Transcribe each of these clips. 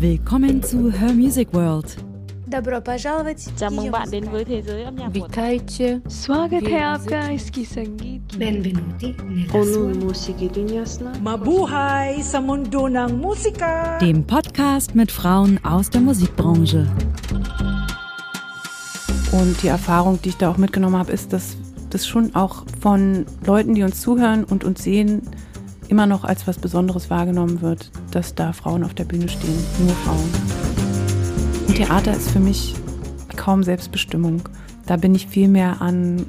Willkommen zu Her Music World. Добро пожаловать. Chào mừng bạn đến với thế giới âm nhạc của Witajcie. Swagat afgański sangit. Benvenuti nella Musiki Dunyasna. Mabuhay sa mundo ng musika. Dem Podcast mit Frauen aus der Musikbranche. Und die Erfahrung, die ich da auch mitgenommen habe, ist, dass das schon auch von Leuten, die uns zuhören und uns sehen, immer noch als was Besonderes wahrgenommen wird dass da Frauen auf der Bühne stehen, nur Frauen. Und Theater ist für mich kaum Selbstbestimmung. Da bin ich viel mehr an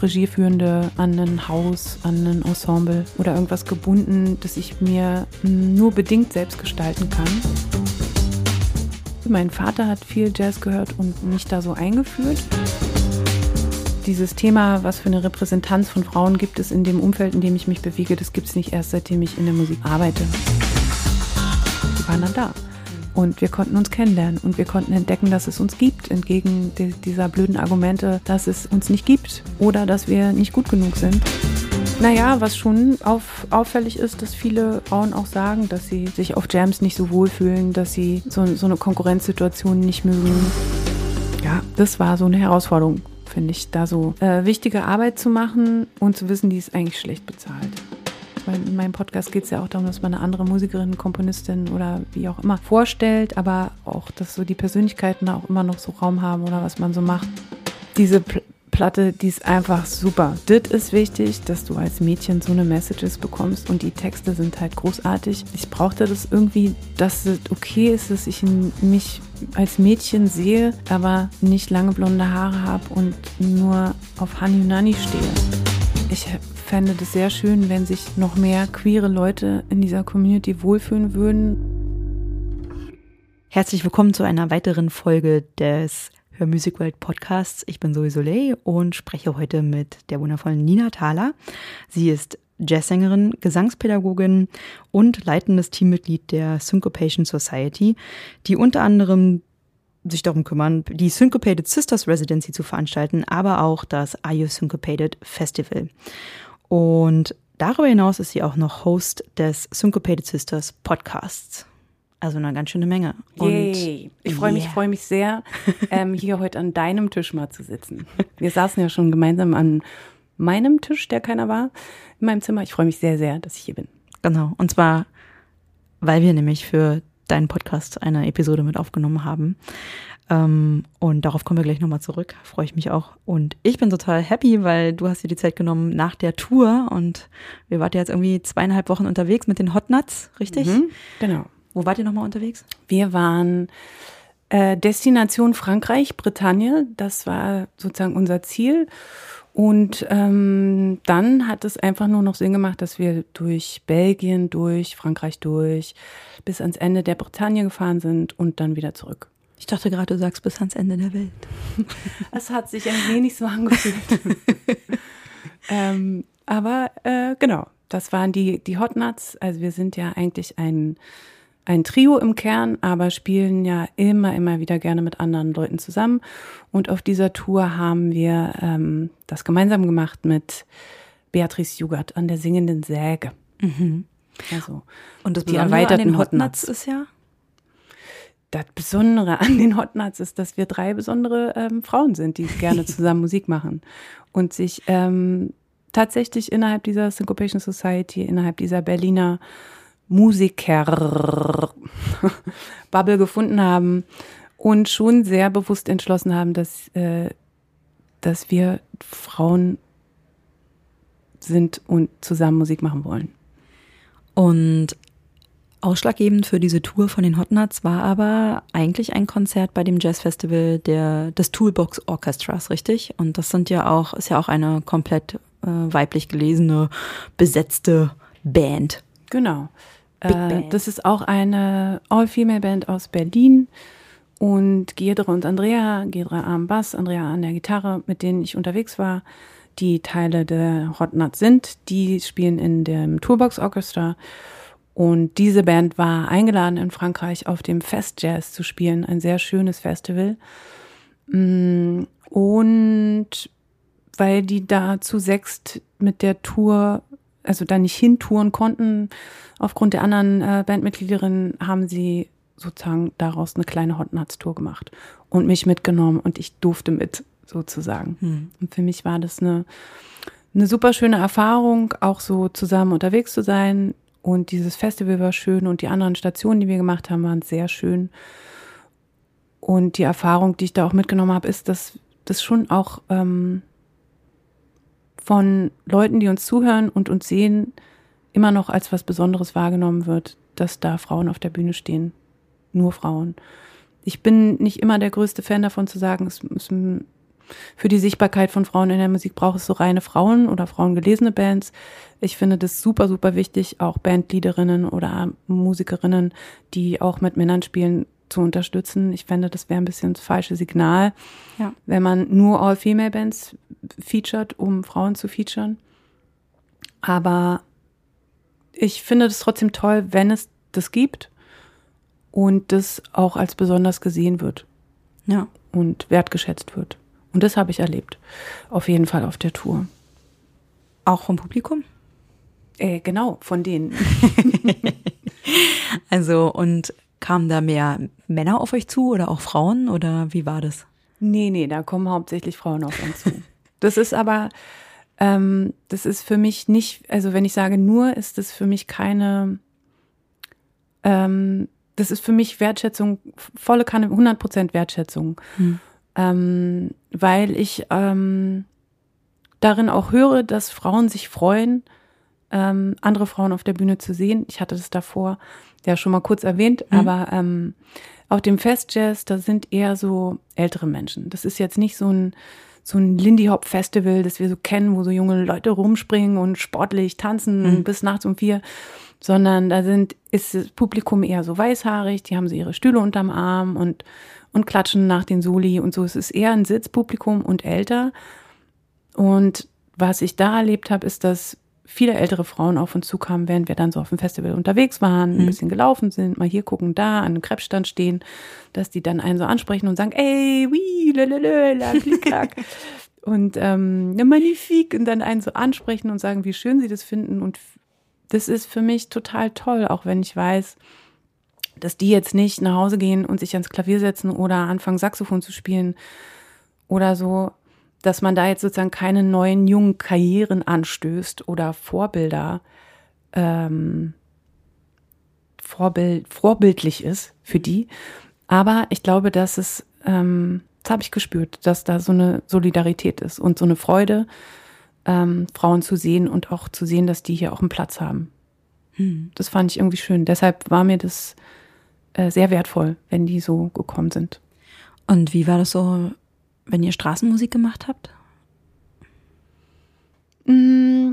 Regieführende, an ein Haus, an ein Ensemble oder irgendwas gebunden, das ich mir nur bedingt selbst gestalten kann. Mein Vater hat viel Jazz gehört und mich da so eingeführt. Dieses Thema, was für eine Repräsentanz von Frauen gibt es in dem Umfeld, in dem ich mich bewege, das gibt es nicht erst, seitdem ich in der Musik arbeite. Waren dann da. Und wir konnten uns kennenlernen und wir konnten entdecken, dass es uns gibt, entgegen di- dieser blöden Argumente, dass es uns nicht gibt oder dass wir nicht gut genug sind. Naja, was schon auf, auffällig ist, dass viele Frauen auch sagen, dass sie sich auf Jams nicht so wohlfühlen, dass sie so, so eine Konkurrenzsituation nicht mögen. Ja, das war so eine Herausforderung, finde ich, da so äh, wichtige Arbeit zu machen und zu wissen, die ist eigentlich schlecht bezahlt. Weil in meinem Podcast geht es ja auch darum, dass man eine andere Musikerin, Komponistin oder wie auch immer vorstellt, aber auch, dass so die Persönlichkeiten auch immer noch so Raum haben oder was man so macht. Diese Pl Platte, die ist einfach super. Das ist wichtig, dass du als Mädchen so eine Messages bekommst und die Texte sind halt großartig. Ich brauchte das irgendwie, dass es okay ist, dass ich mich als Mädchen sehe, aber nicht lange blonde Haare habe und nur auf Hani Nani stehe. Ich fände das sehr schön, wenn sich noch mehr queere Leute in dieser Community wohlfühlen würden. Herzlich willkommen zu einer weiteren Folge des Hör Music World Podcasts. Ich bin Zoe Soleil und spreche heute mit der wundervollen Nina Thaler. Sie ist Jazzsängerin, Gesangspädagogin und leitendes Teammitglied der Syncopation Society, die unter anderem sich darum kümmern, die Syncopated Sisters Residency zu veranstalten, aber auch das Are You Syncopated Festival. Und darüber hinaus ist sie auch noch Host des Syncopated Sisters Podcasts. Also eine ganz schöne Menge. Und Yay. Ich freue mich, Yeah. freue mich sehr, ähm, hier heute an deinem Tisch mal zu sitzen. Wir saßen ja schon gemeinsam an meinem Tisch, der keiner war, in meinem Zimmer. Ich freue mich sehr, sehr, dass ich hier bin. Genau. Und zwar, weil wir nämlich für deinen Podcast eine Episode mit aufgenommen haben. Ähm, und darauf kommen wir gleich nochmal zurück. Freue ich mich auch. Und ich bin total happy, weil du hast dir die Zeit genommen nach der Tour und wir wart ja jetzt irgendwie zweieinhalb Wochen unterwegs mit den Hot Nuts, richtig? Mhm, genau. Wo wart ihr nochmal unterwegs? Wir waren äh, Destination Frankreich, Bretagne. Das war sozusagen unser Ziel. Und ähm, dann hat es einfach nur noch Sinn gemacht, dass wir durch Belgien, durch Frankreich durch, bis ans Ende der Bretagne gefahren sind und dann wieder zurück. Ich dachte gerade, du sagst bis ans Ende der Welt. Es hat sich ein wenig so angefühlt. ähm, aber äh, genau, das waren die, die Hot Nuts. Also wir sind ja eigentlich ein, ein Trio im Kern, aber spielen ja immer, immer wieder gerne mit anderen Leuten zusammen. Und auf dieser Tour haben wir ähm, das gemeinsam gemacht mit Beatrice Jugert an der singenden Säge. Also Und das Die Besondere an erweiterten den Hot Nuts. ist ja? Das Besondere an den Hot Nuts ist, dass wir drei besondere ähm, Frauen sind, die gerne zusammen Musik machen und sich ähm, tatsächlich innerhalb dieser Syncopation Society, innerhalb dieser Berliner Musiker Bubble gefunden haben und schon sehr bewusst entschlossen haben, dass, äh, dass wir Frauen sind und zusammen Musik machen wollen. Und ausschlaggebend für diese Tour von den Hot Nuts war aber eigentlich ein Konzert bei dem Jazzfestival der, des Toolbox Orchestras, richtig? Und das sind ja auch, ist ja auch eine komplett äh, weiblich gelesene, besetzte Band. Genau. Big Äh, Band. das ist auch eine All-Female-Band aus Berlin. Und Giedre und Andrea, Giedre am Bass, Andrea an der Gitarre, mit denen ich unterwegs war, die Teile der Hot Nuts sind. Die spielen in dem Toolbox Orchestra. Und diese Band war eingeladen in Frankreich auf dem Fest Jazz zu spielen, ein sehr schönes Festival. Mm, Und weil die da zu sechst mit der Tour, also da nicht hintouren konnten, aufgrund der anderen äh, Bandmitgliederinnen, haben sie sozusagen daraus eine kleine Hot Nuts Tour gemacht und mich mitgenommen und ich durfte mit sozusagen. Hm. Und für mich war das eine, eine super schöne Erfahrung, auch so zusammen unterwegs zu sein. Und dieses Festival war schön und die anderen Stationen, die wir gemacht haben, waren sehr schön. Und die Erfahrung, die ich da auch mitgenommen habe, ist, dass das schon auch ähm, von Leuten, die uns zuhören und uns sehen, immer noch als was Besonderes wahrgenommen wird, dass da Frauen auf der Bühne stehen. Nur Frauen. Ich bin nicht immer der größte Fan davon zu sagen, es müssen für die Sichtbarkeit von Frauen in der Musik braucht es so reine Frauen oder frauengelesene Bands. Ich finde das super, super wichtig, auch Bandleaderinnen oder Musikerinnen, die auch mit Männern spielen, zu unterstützen. Ich fände, das wäre ein bisschen das falsche Signal, ja. wenn man nur All-Female-Bands featured, um Frauen zu featuren. Aber ich finde es trotzdem toll, wenn es das gibt und das auch als besonders gesehen wird. Ja. Und wertgeschätzt wird. Und das habe ich erlebt. Auf jeden Fall auf der Tour. Auch vom Publikum? Äh, genau, von denen. also, und kamen da mehr Männer auf euch zu oder auch Frauen oder wie war das? Nee, nee, da kommen hauptsächlich Frauen auf uns zu. Das ist aber, ähm, das ist für mich nicht, also wenn ich sage nur, ist das für mich keine, ähm, das ist für mich Wertschätzung, volle Kanne, 100 Prozent Wertschätzung. Hm. Ähm, weil ich ähm, darin auch höre, dass Frauen sich freuen, ähm, andere Frauen auf der Bühne zu sehen. Ich hatte das davor ja schon mal kurz erwähnt, mhm. aber ähm, auf dem Festjazz, da sind eher so ältere Menschen. Das ist jetzt nicht so ein so ein Lindy Hop Festival, das wir so kennen, wo so junge Leute rumspringen und sportlich tanzen mhm. bis nachts um vier, sondern da sind ist das Publikum eher so weißhaarig, die haben so ihre Stühle unterm Arm und und klatschen nach den Soli und so. Es ist eher ein Sitzpublikum und älter. Und was ich da erlebt habe, ist, dass viele ältere Frauen auf uns zukamen, während wir dann so auf dem Festival unterwegs waren, ein mhm. bisschen gelaufen sind, mal hier gucken, da, an einem Krebsstand stehen, dass die dann einen so ansprechen und sagen, ey, wie, lalalala, klick, und ähm, ja, magnifik und dann einen so ansprechen und sagen, wie schön sie das finden und das ist für mich total toll, auch wenn ich weiß, dass die jetzt nicht nach Hause gehen und sich ans Klavier setzen oder anfangen Saxophon zu spielen oder so, dass man da jetzt sozusagen keine neuen jungen Karrieren anstößt oder Vorbilder ähm, Vorbild, vorbildlich ist für die. Aber ich glaube, dass es, ähm, das habe ich gespürt, dass da so eine Solidarität ist und so eine Freude, ähm, Frauen zu sehen und auch zu sehen, dass die hier auch einen Platz haben. Hm. Das fand ich irgendwie schön. Deshalb war mir das äh, sehr wertvoll, wenn die so gekommen sind. Und wie war das so wenn ihr Straßenmusik gemacht habt? Mm,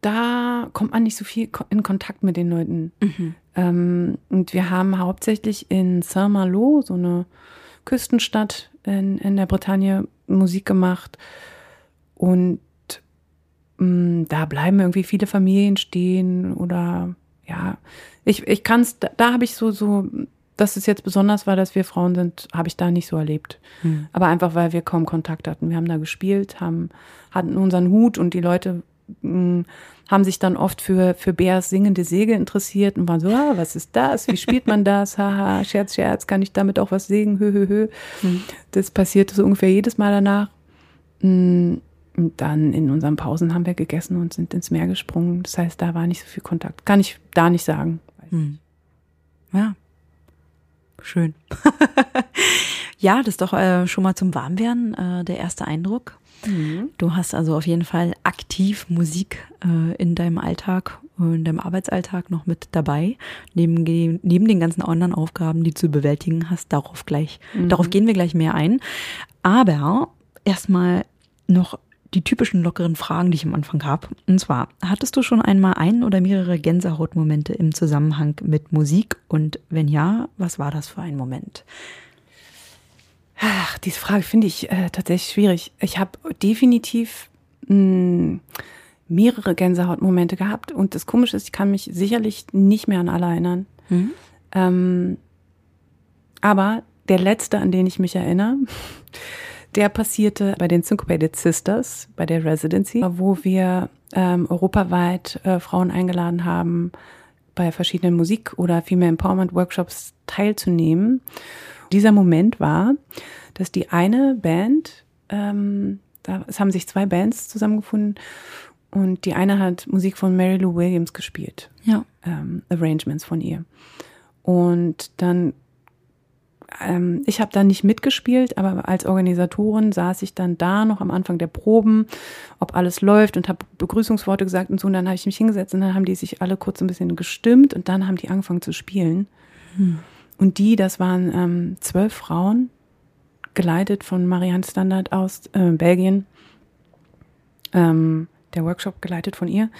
da kommt man nicht so viel in Kontakt mit den Leuten. Mhm. Ähm, und wir haben hauptsächlich in Saint-Malo, so eine Küstenstadt in, in der Bretagne, Musik gemacht. Und da bleiben irgendwie viele Familien stehen oder ja, ich, ich kann es, da, da habe ich so, so dass es jetzt besonders war, dass wir Frauen sind, habe ich da nicht so erlebt. Hm. Aber einfach, weil wir kaum Kontakt hatten. Wir haben da gespielt, haben, hatten unseren Hut und die Leute mh, hm, haben sich dann oft für, für Bärs singende Säge interessiert und waren so, ah, was ist das? Wie spielt man das? Haha, Scherz, Scherz, kann ich damit auch was singen? Hö, hö, hö. Hm. Das passierte so ungefähr jedes Mal danach. Hm, und dann in unseren Pausen haben wir gegessen und sind ins Meer gesprungen. Das heißt, da war nicht so viel Kontakt. Kann ich da nicht sagen. Hm. Ja, Schön. ja, das ist doch äh, schon mal zum Warmwerden äh, der erste Eindruck. Mhm. Du hast also auf jeden Fall aktiv Musik äh, in deinem Alltag, in deinem Arbeitsalltag noch mit dabei, neben, neben den ganzen anderen Aufgaben, die du bewältigen hast. Darauf gleich, mhm. darauf gehen wir gleich mehr ein. Aber erstmal noch die typischen lockeren Fragen, die ich am Anfang habe. Und zwar, hattest du schon einmal ein oder mehrere Gänsehautmomente im Zusammenhang mit Musik? Und wenn ja, was war das für ein Moment? Ach, diese Frage finde ich äh, tatsächlich schwierig. Ich habe definitiv mh, hm, mehrere Gänsehautmomente gehabt. Und das Komische ist, ich kann mich sicherlich nicht mehr an alle erinnern. Mhm. Ähm, aber der letzte, an den ich mich erinnere, der passierte bei den Syncopated Sisters, bei der Residency, wo wir ähm, europaweit äh, Frauen eingeladen haben, bei verschiedenen Musik- oder Female Empowerment-Workshops teilzunehmen. Dieser Moment war, dass die eine Band, ähm, da, es haben sich zwei Bands zusammengefunden und die eine hat Musik von Mary Lou Williams gespielt. Ja. Ähm, Arrangements von ihr. Und dann ähm, ich habe da nicht mitgespielt, aber als Organisatorin saß ich dann da noch am Anfang der Proben, ob alles läuft und habe Begrüßungsworte gesagt und so. Und dann habe ich mich hingesetzt und dann haben die sich alle kurz ein bisschen gestimmt und dann haben die angefangen zu spielen. Hm. Und die, das waren ähm, zwölf Frauen, geleitet von Marianne Standard aus äh, Belgien. Ähm, der Workshop geleitet von ihr.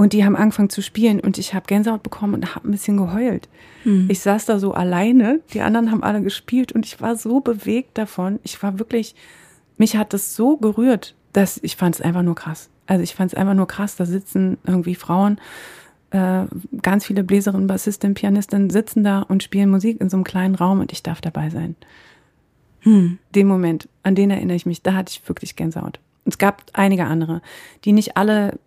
Und die haben angefangen zu spielen und ich habe Gänsehaut bekommen und habe ein bisschen geheult. Hm. Ich saß da so alleine, die anderen haben alle gespielt und ich war so bewegt davon. Ich war wirklich, mich hat das so gerührt, dass ich fand es einfach nur krass. Also ich fand es einfach nur krass, da sitzen irgendwie Frauen, äh, ganz viele Bläserinnen, Bassistinnen, Pianistinnen sitzen da und spielen Musik in so einem kleinen Raum und ich darf dabei sein. Hm. Den Moment, an den erinnere ich mich, da hatte ich wirklich Gänsehaut. Es gab einige andere, die nicht alle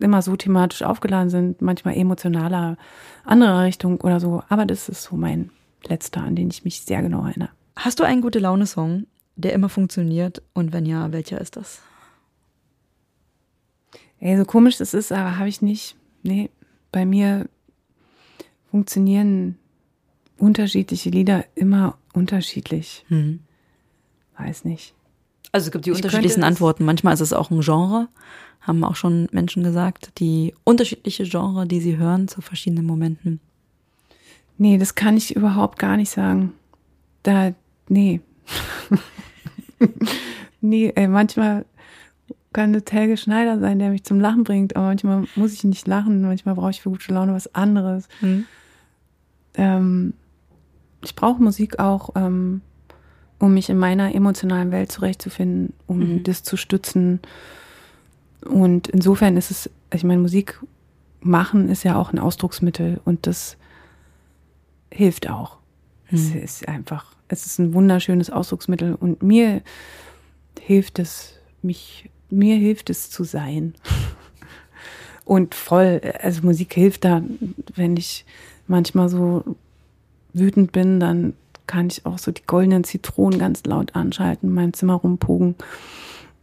immer so thematisch aufgeladen sind, manchmal emotionaler, anderer Richtung oder so. Aber das ist so mein letzter, an den ich mich sehr genau erinnere. Hast du einen gute Laune-Song, der immer funktioniert? Und wenn ja, welcher ist das? Ey, so komisch das ist, aber habe ich nicht. Nee, bei mir funktionieren unterschiedliche Lieder immer unterschiedlich. Hm. Weiß nicht. Also es gibt die ich unterschiedlichsten Antworten. Manchmal ist es auch ein Genre, haben auch schon Menschen gesagt, die unterschiedliche Genre, die sie hören zu verschiedenen Momenten. Nee, das kann ich überhaupt gar nicht sagen. Da, nee. nee, ey, manchmal kann es Helge Schneider sein, der mich zum Lachen bringt, aber manchmal muss ich nicht lachen, manchmal brauche ich für gute Laune was anderes. Hm. Ähm, ich brauche Musik auch, ähm, um mich in meiner emotionalen Welt zurechtzufinden, um mhm. das zu stützen. Und insofern ist es, ich meine, Musik machen ist ja auch ein Ausdrucksmittel und das hilft auch. Mhm. Es ist einfach, es ist ein wunderschönes Ausdrucksmittel und mir hilft es, mich, mir hilft es zu sein. Und voll, also Musik hilft da, wenn ich manchmal so wütend bin, dann kann ich auch so die goldenen Zitronen ganz laut anschalten, in meinem Zimmer rumpogen.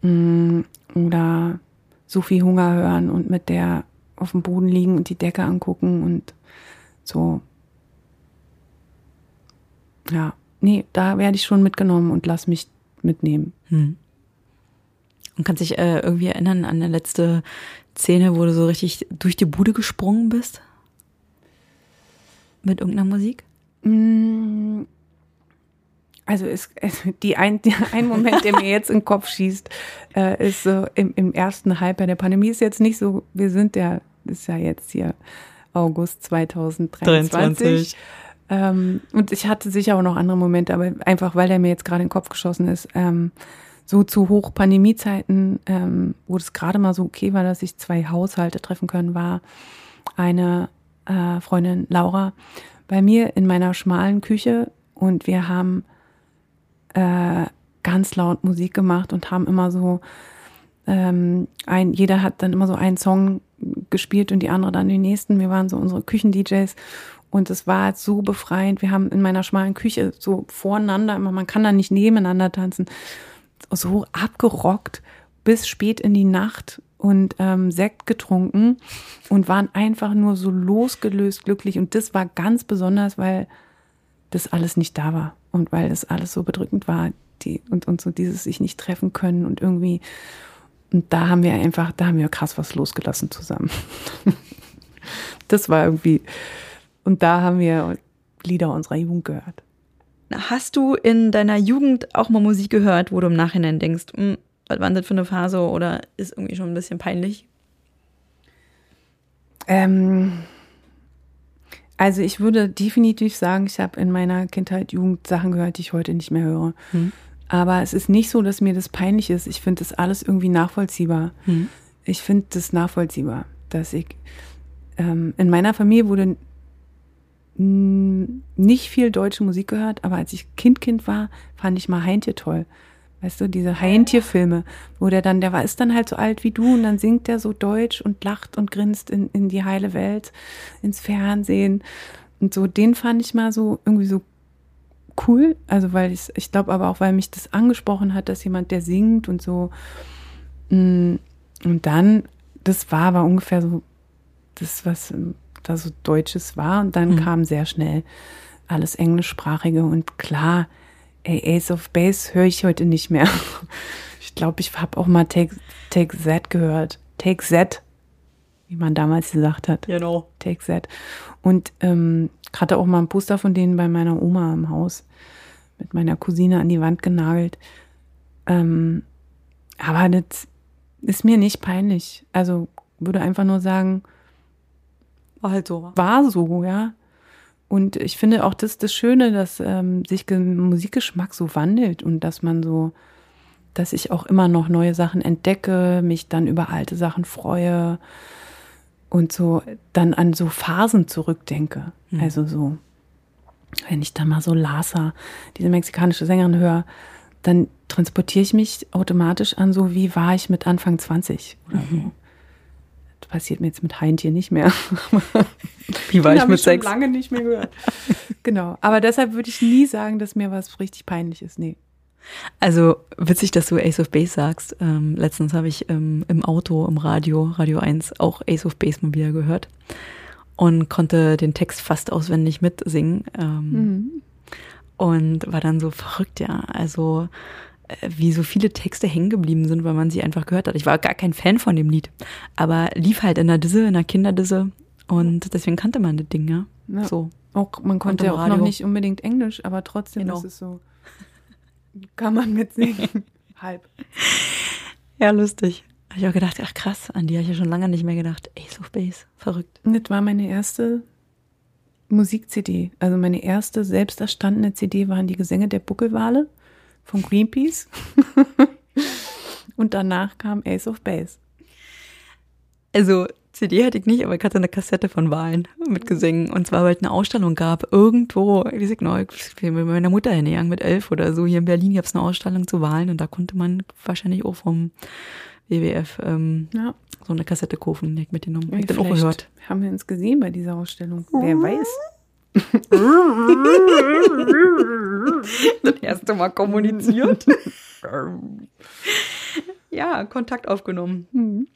Mm, oder so viel Hunger hören und mit der auf dem Boden liegen und die Decke angucken und so. Ja, nee, da werde ich schon mitgenommen und lass mich mitnehmen. Hm. Und kannst dich äh, irgendwie erinnern an eine letzte Szene, wo du so richtig durch die Bude gesprungen bist? Mit irgendeiner Musik? Mm, also ist die ein, die ein Moment, der mir jetzt in den Kopf schießt, äh, ist so im, im ersten Halbjahr der Pandemie ist jetzt nicht so, wir sind ja, ist ja jetzt hier August 2023. 23. Ähm, und ich hatte sicher auch noch andere Momente, aber einfach weil der mir jetzt gerade in den Kopf geschossen ist, ähm, so zu hoch Pandemiezeiten, ähm, wo es gerade mal so okay war, dass sich zwei Haushalte treffen können, war eine äh, Freundin Laura bei mir in meiner schmalen Küche und wir haben äh, ganz laut Musik gemacht und haben immer so ähm, ein, jeder hat dann immer so einen Song gespielt und die andere dann den nächsten. Wir waren so unsere Küchen-DJs und es war so befreiend. Wir haben in meiner schmalen Küche so voreinander immer, man kann da nicht nebeneinander tanzen, so abgerockt bis spät in die Nacht und ähm, Sekt getrunken und waren einfach nur so losgelöst glücklich. Und das war ganz besonders, weil das alles nicht da war und weil das alles so bedrückend war, die und, und so dieses sich nicht treffen können und irgendwie und da haben wir einfach, da haben wir krass was losgelassen zusammen. das war irgendwie und da haben wir Lieder unserer Jugend gehört. Hast du in deiner Jugend auch mal Musik gehört, wo du im Nachhinein denkst, hm, was war das für eine Phase oder ist irgendwie schon ein bisschen peinlich? Ähm, also ich würde definitiv sagen, ich habe in meiner Kindheit, Jugend Sachen gehört, die ich heute nicht mehr höre. Hm. Aber es ist nicht so, dass mir das peinlich ist. Ich finde das alles irgendwie nachvollziehbar. Hm. Ich finde das nachvollziehbar, dass ich ähm, in meiner Familie wurde nicht viel deutsche Musik gehört, aber als ich Kind Kind war, fand ich mal Heintje toll. Weißt du, diese Haientierfilme, wo der dann, der war, ist dann halt so alt wie du und dann singt der so deutsch und lacht und grinst in, in die heile Welt, ins Fernsehen. Und so, den fand ich mal so irgendwie so cool. Also, weil ich, ich glaube aber auch, weil mich das angesprochen hat, dass jemand, der singt und so. Mm, und dann, das war aber ungefähr so das, was da so Deutsches war. Und dann mhm. kam sehr schnell alles Englischsprachige und klar, ey, Ace of Base höre ich heute nicht mehr. Ich glaube, ich habe auch mal Take, Take Z gehört. Take Z, wie man damals gesagt hat. Genau. Take Z. Und ähm, hatte auch mal ein Poster von denen bei meiner Oma im Haus mit meiner Cousine an die Wand genagelt. Ähm, aber das ist mir nicht peinlich. Also würde einfach nur sagen, war halt so. War so, ja. Und ich finde auch das das Schöne, dass ähm, sich Musikgeschmack so wandelt und dass man so, dass ich auch immer noch neue Sachen entdecke, mich dann über alte Sachen freue und so dann an so Phasen zurückdenke. Mhm. Also so, wenn ich dann mal so Lasa, diese mexikanische Sängerin höre, dann transportiere ich mich automatisch an so, wie war ich mit Anfang 20 oder mhm. so. Passiert mir jetzt mit Heintje nicht mehr. Wie war ich mit ich sechs? Ich lange nicht mehr gehört. genau. Aber deshalb würde ich nie sagen, dass mir was richtig peinlich ist. Nee. Also witzig, dass du Ace of Base sagst. Ähm, letztens habe ich ähm, im Auto, im Radio, Radio 1, auch Ace of Base mal wieder gehört und konnte den Text fast auswendig mitsingen. Ähm, mhm. Und war dann so verrückt, ja. Also wie so viele Texte hängen geblieben sind, weil man sie einfach gehört hat. Ich war gar kein Fan von dem Lied, aber lief halt in der Disse, in der Kinderdisse und deswegen kannte man das Ding, ja. ja. So. Auch, man konnte ja auch noch nicht unbedingt Englisch, aber trotzdem genau. ist es so. Kann man mitsingen. Halb. Ja, lustig. Habe ich auch gedacht, ach krass, an die habe ich ja schon lange nicht mehr gedacht. Ace of Base, verrückt. Das war meine erste Musik-CD. Also meine erste selbst erstandene CD waren die Gesänge der Buckelwale von Greenpeace. Und danach kam Ace of Base. Also CD hatte ich nicht, aber ich hatte eine Kassette von Wahlen mit Gesängen. Und zwar, weil es eine Ausstellung gab, irgendwo, ich weiß noch, ich bin mit meiner Mutter hingegangen mit elf oder so. Hier in Berlin gab es eine Ausstellung zu Wahlen und da konnte man wahrscheinlich auch vom WWF ähm, ja. so eine Kassette kaufen, die ich mitgenommen. Ich dann auch gehört. Haben wir uns gesehen bei dieser Ausstellung? Wer weiß. das erste Mal kommuniziert. ja, Kontakt aufgenommen. Mhm.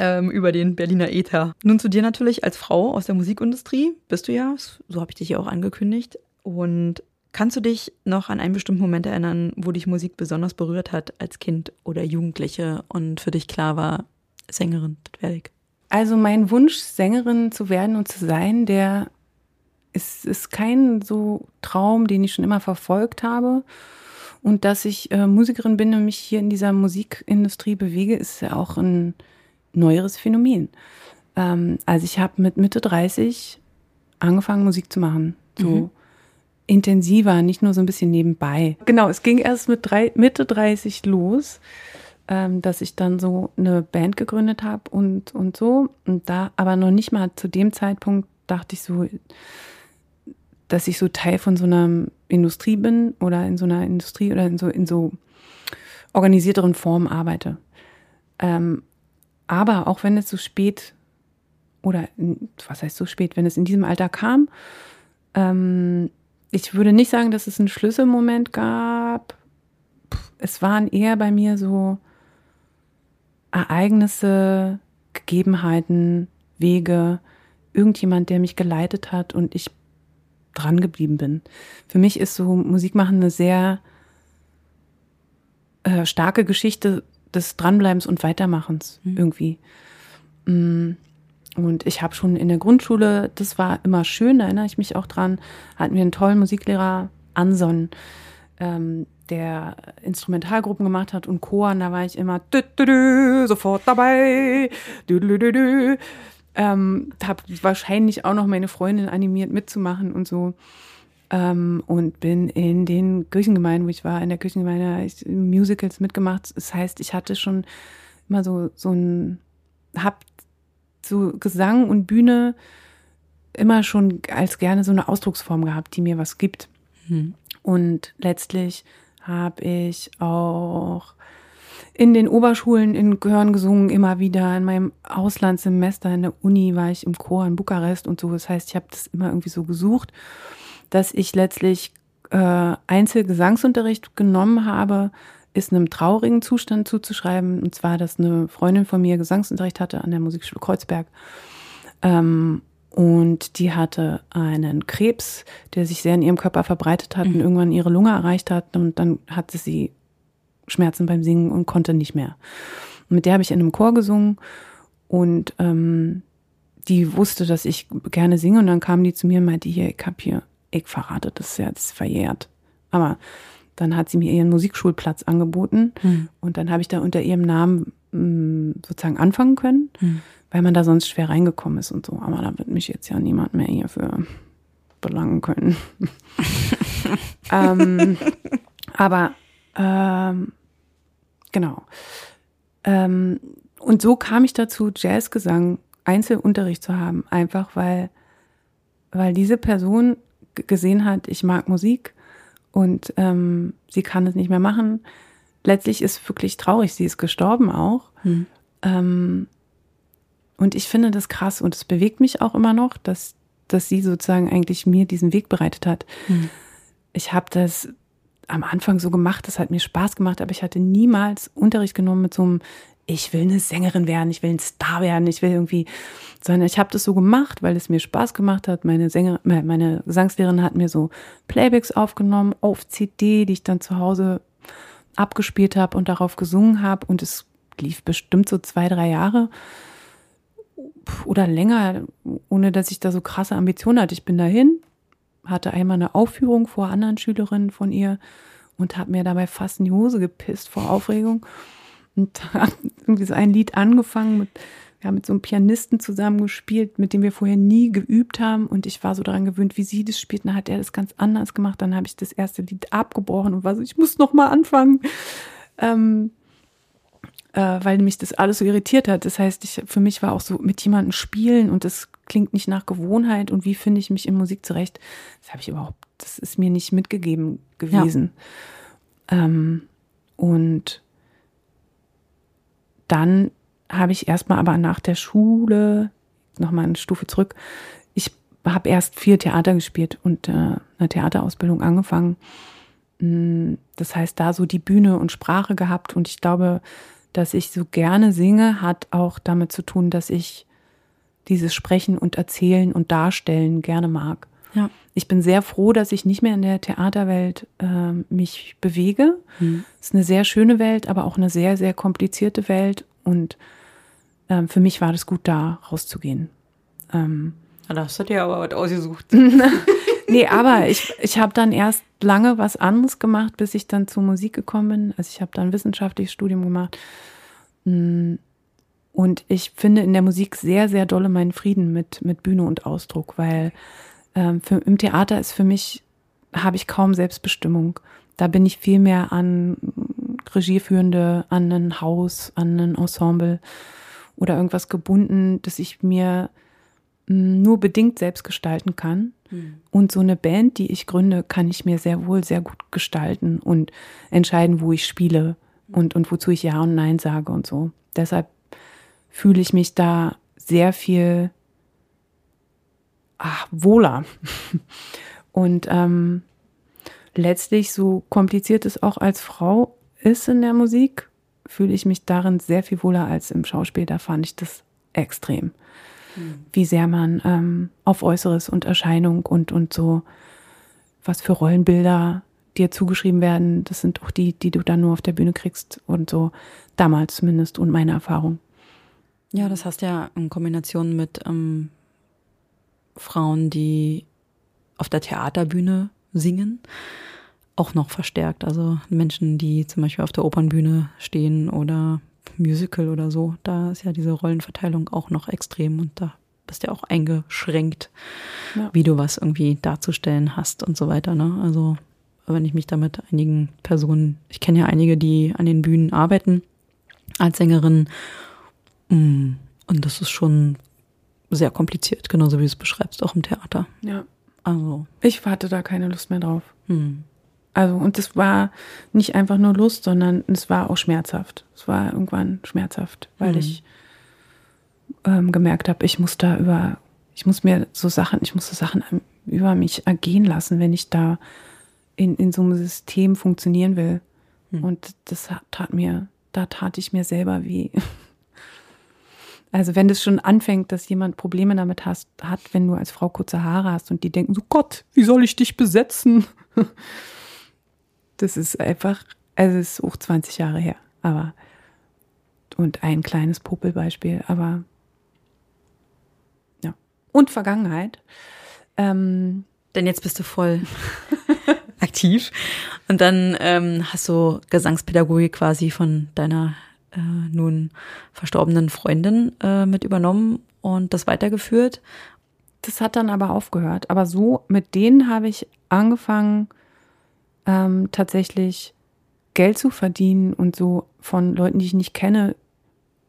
Ähm, über den Berliner Äther. Nun zu dir natürlich als Frau aus der Musikindustrie. Bist du ja, so habe ich dich ja auch angekündigt. Und kannst du dich noch an einen bestimmten Moment erinnern, wo dich Musik besonders berührt hat als Kind oder Jugendliche und für dich klar war, Sängerin, das werde ich? Also mein Wunsch, Sängerin zu werden und zu sein, der es ist kein so Traum, den ich schon immer verfolgt habe. Und dass ich äh, Musikerin bin und mich hier in dieser Musikindustrie bewege, ist ja auch ein neueres Phänomen. Ähm, also ich habe mit Mitte 30 angefangen, Musik zu machen. So mhm. intensiver, nicht nur so ein bisschen nebenbei. Genau, es ging erst mit drei, Mitte 30 los, ähm, dass ich dann so eine Band gegründet habe und, und so. Und da, aber noch nicht mal zu dem Zeitpunkt dachte ich so, dass ich so Teil von so einer Industrie bin oder in so einer Industrie oder in so, in so organisierteren Formen arbeite. Ähm, aber auch wenn es so spät oder was heißt so spät, wenn es in diesem Alter kam, ähm, ich würde nicht sagen, dass es einen Schlüsselmoment gab. Es waren eher bei mir so Ereignisse, Gegebenheiten, Wege, irgendjemand, der mich geleitet hat und ich dran geblieben bin. Für mich ist so Musik machen eine sehr äh, starke Geschichte des Dranbleibens und Weitermachens mhm. irgendwie. Mm. Und ich habe schon in der Grundschule, das war immer schön, da erinnere ich mich auch dran, hatten wir einen tollen Musiklehrer, Anson, ähm, der Instrumentalgruppen gemacht hat und Chor, und da war ich immer dü, dü, dü, sofort dabei. Dü, dü, dü, dü. Ähm, habe wahrscheinlich auch noch meine Freundin animiert mitzumachen und so. Ähm, und bin in den Kirchengemeinden, wo ich war, in der Kirchengemeinde ich, Musicals mitgemacht. Das heißt, ich hatte schon immer so, so ein, hab so Gesang und Bühne immer schon als gerne so eine Ausdrucksform gehabt, die mir was gibt. Mhm. Und letztlich habe ich auch in den Oberschulen in Gehörn gesungen, immer wieder. In meinem Auslandssemester in der Uni war ich im Chor in Bukarest und so. Das heißt, ich habe das immer irgendwie so gesucht, dass ich letztlich äh, Einzelgesangsunterricht genommen habe, ist einem traurigen Zustand zuzuschreiben. Und zwar, dass eine Freundin von mir Gesangsunterricht hatte an der Musikschule Kreuzberg. Ähm, und die hatte einen Krebs, der sich sehr in ihrem Körper verbreitet hat mhm. und irgendwann ihre Lunge erreicht hat. Und dann hatte sie Schmerzen beim Singen und konnte nicht mehr. Und mit der habe ich in einem Chor gesungen und ähm, die wusste, dass ich gerne singe und dann kam die zu mir und meinte, hier, ich hab hier, ich verrate das ist verjährt. Aber dann hat sie mir ihren Musikschulplatz angeboten hm. und dann habe ich da unter ihrem Namen mh, mm, sozusagen anfangen können, hm. weil man da sonst schwer reingekommen ist und so. Aber da wird mich jetzt ja niemand mehr hierfür belangen können. ähm, aber ähm, Genau. Ähm, und so kam ich dazu, Jazzgesang, Einzelunterricht zu haben, einfach weil, weil diese Person gesehen hat, ich mag Musik und ähm, sie kann es nicht mehr machen. Letztlich ist wirklich traurig, sie ist gestorben auch. Hm. Ähm, und ich finde das krass und es bewegt mich auch immer noch, dass, dass sie sozusagen eigentlich mir diesen Weg bereitet hat. Hm. Ich habe das am Anfang so gemacht, das hat mir Spaß gemacht, aber ich hatte niemals Unterricht genommen mit so einem, ich will eine Sängerin werden, ich will ein Star werden, ich will irgendwie, sondern ich habe das so gemacht, weil es mir Spaß gemacht hat. Meine Sänger, meine Gesangslehrerin hat mir so Playbacks aufgenommen auf CD, die ich dann zu Hause abgespielt habe und darauf gesungen habe und es lief bestimmt so zwei, drei Jahre oder länger, ohne dass ich da so krasse Ambitionen hatte. Ich bin dahin, hatte einmal eine Aufführung vor anderen Schülerinnen von ihr und habe mir dabei fast in die Hose gepisst vor Aufregung. Und habe irgendwie so ein Lied angefangen mit, wir haben mit so einem Pianisten zusammen gespielt, mit dem wir vorher nie geübt haben. Und ich war so daran gewöhnt, wie sie das spielt. Dann hat er das ganz anders gemacht. Dann habe ich das erste Lied abgebrochen und war so, ich muss noch mal anfangen. Ähm, äh, weil mich das alles so irritiert hat. Das heißt, ich, für mich war auch so mit jemandem spielen und das klingt nicht nach Gewohnheit und wie finde ich mich in Musik zurecht, das habe ich überhaupt, das ist mir nicht mitgegeben gewesen. Ja. Ähm, und dann habe ich erstmal aber nach der Schule, nochmal eine Stufe zurück, ich habe erst viel Theater gespielt und äh, eine Theaterausbildung angefangen. Mm, das heißt, da so die Bühne und Sprache gehabt und ich glaube, dass ich so gerne singe, hat auch damit zu tun, dass ich dieses Sprechen und Erzählen und Darstellen gerne mag. Ja. Ich bin sehr froh, dass ich nicht mehr in der Theaterwelt äh, mich bewege. Mhm. Es ist eine sehr schöne Welt, aber auch eine sehr, sehr komplizierte Welt. Und ähm, für mich war das gut, da rauszugehen. Ähm, da hast du dir aber was ausgesucht. nee, aber ich, ich habe dann erst lange was anderes gemacht, bis ich dann zur Musik gekommen bin. Also ich habe dann wissenschaftliches Studium gemacht. Hm, und ich finde in der Musik sehr, sehr dolle meinen Frieden mit, mit Bühne und Ausdruck, weil ähm, für, im Theater ist für mich, habe ich kaum Selbstbestimmung. Da bin ich viel mehr an Regieführende, an ein Haus, an ein Ensemble oder irgendwas gebunden, dass ich mir hm, nur bedingt selbst gestalten kann. Mhm. Und so eine Band, die ich gründe, kann ich mir sehr wohl sehr gut gestalten und entscheiden, wo ich spiele und, und wozu ich Ja und Nein sage und so. Deshalb fühle ich mich da sehr viel ach, wohler. Und ähm, letztlich, so kompliziert es auch als Frau ist in der Musik, fühle ich mich darin sehr viel wohler als im Schauspiel. Da fand ich das extrem. Mhm. Wie sehr man ähm, auf Äußeres und Erscheinung und, und so, was für Rollenbilder dir zugeschrieben werden, das sind auch die, die du dann nur auf der Bühne kriegst und so, damals zumindest und meine Erfahrung. Ja, das hast ja in Kombination mit ähm, Frauen, die auf der Theaterbühne singen, auch noch verstärkt. Also Menschen, die zum Beispiel auf der Opernbühne stehen oder Musical oder so, da ist ja diese Rollenverteilung auch noch extrem und da bist du ja auch eingeschränkt, ja. wie du was irgendwie darzustellen hast und so weiter. Ne? Also wenn ich mich da mit einigen Personen, ich kenne ja einige, die an den Bühnen arbeiten als Sängerin. Und das ist schon sehr kompliziert, genauso wie du es beschreibst, auch im Theater. Ja. Also. Ich hatte da keine Lust mehr drauf. Hm. Also, und es war nicht einfach nur Lust, sondern es war auch schmerzhaft. Es war irgendwann schmerzhaft, weil mhm. ich ähm, gemerkt habe, ich muss da über, ich muss mir so Sachen, ich muss so Sachen über mich ergehen lassen, wenn ich da in, in so einem System funktionieren will. Mhm. Und das tat mir, da tat ich mir selber weh. Also wenn das schon anfängt, dass jemand Probleme damit hast, hat, wenn du als Frau kurze Haare hast und die denken so, Gott, wie soll ich dich besetzen? Das ist einfach, also es ist auch 20 Jahre her, aber und ein kleines Popelbeispiel, aber ja. Und Vergangenheit. Ähm, Denn jetzt bist du voll aktiv. Und dann ähm, hast du Gesangspädagogik quasi von deiner äh, nun verstorbenen Freundin äh, mit übernommen und das weitergeführt. Das hat dann aber aufgehört. Aber so, mit denen habe ich angefangen, ähm, tatsächlich Geld zu verdienen und so von Leuten, die ich nicht kenne,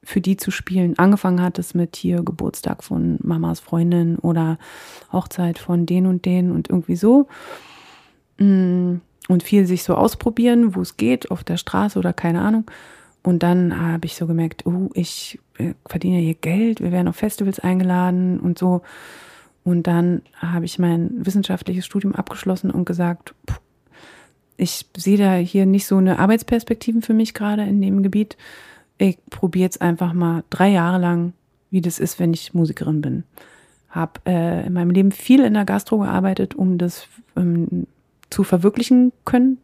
für die zu spielen. Angefangen hat es mit hier Geburtstag von Mamas Freundin oder Hochzeit von den und den und irgendwie so. Mm, und viel sich so ausprobieren, wo es geht, auf der Straße oder keine Ahnung. Und dann habe ich so gemerkt, oh, ich äh, verdiene hier Geld, wir werden auf Festivals eingeladen und so. Und dann habe ich mein wissenschaftliches Studium abgeschlossen und gesagt, ich sehe da hier nicht so eine Arbeitsperspektiven für mich gerade in dem Gebiet. Ich probiere jetzt einfach mal drei Jahre lang, wie das ist, wenn ich Musikerin bin. Habe äh, in meinem Leben viel in der Gastro gearbeitet, um das ähm, zu verwirklichen können,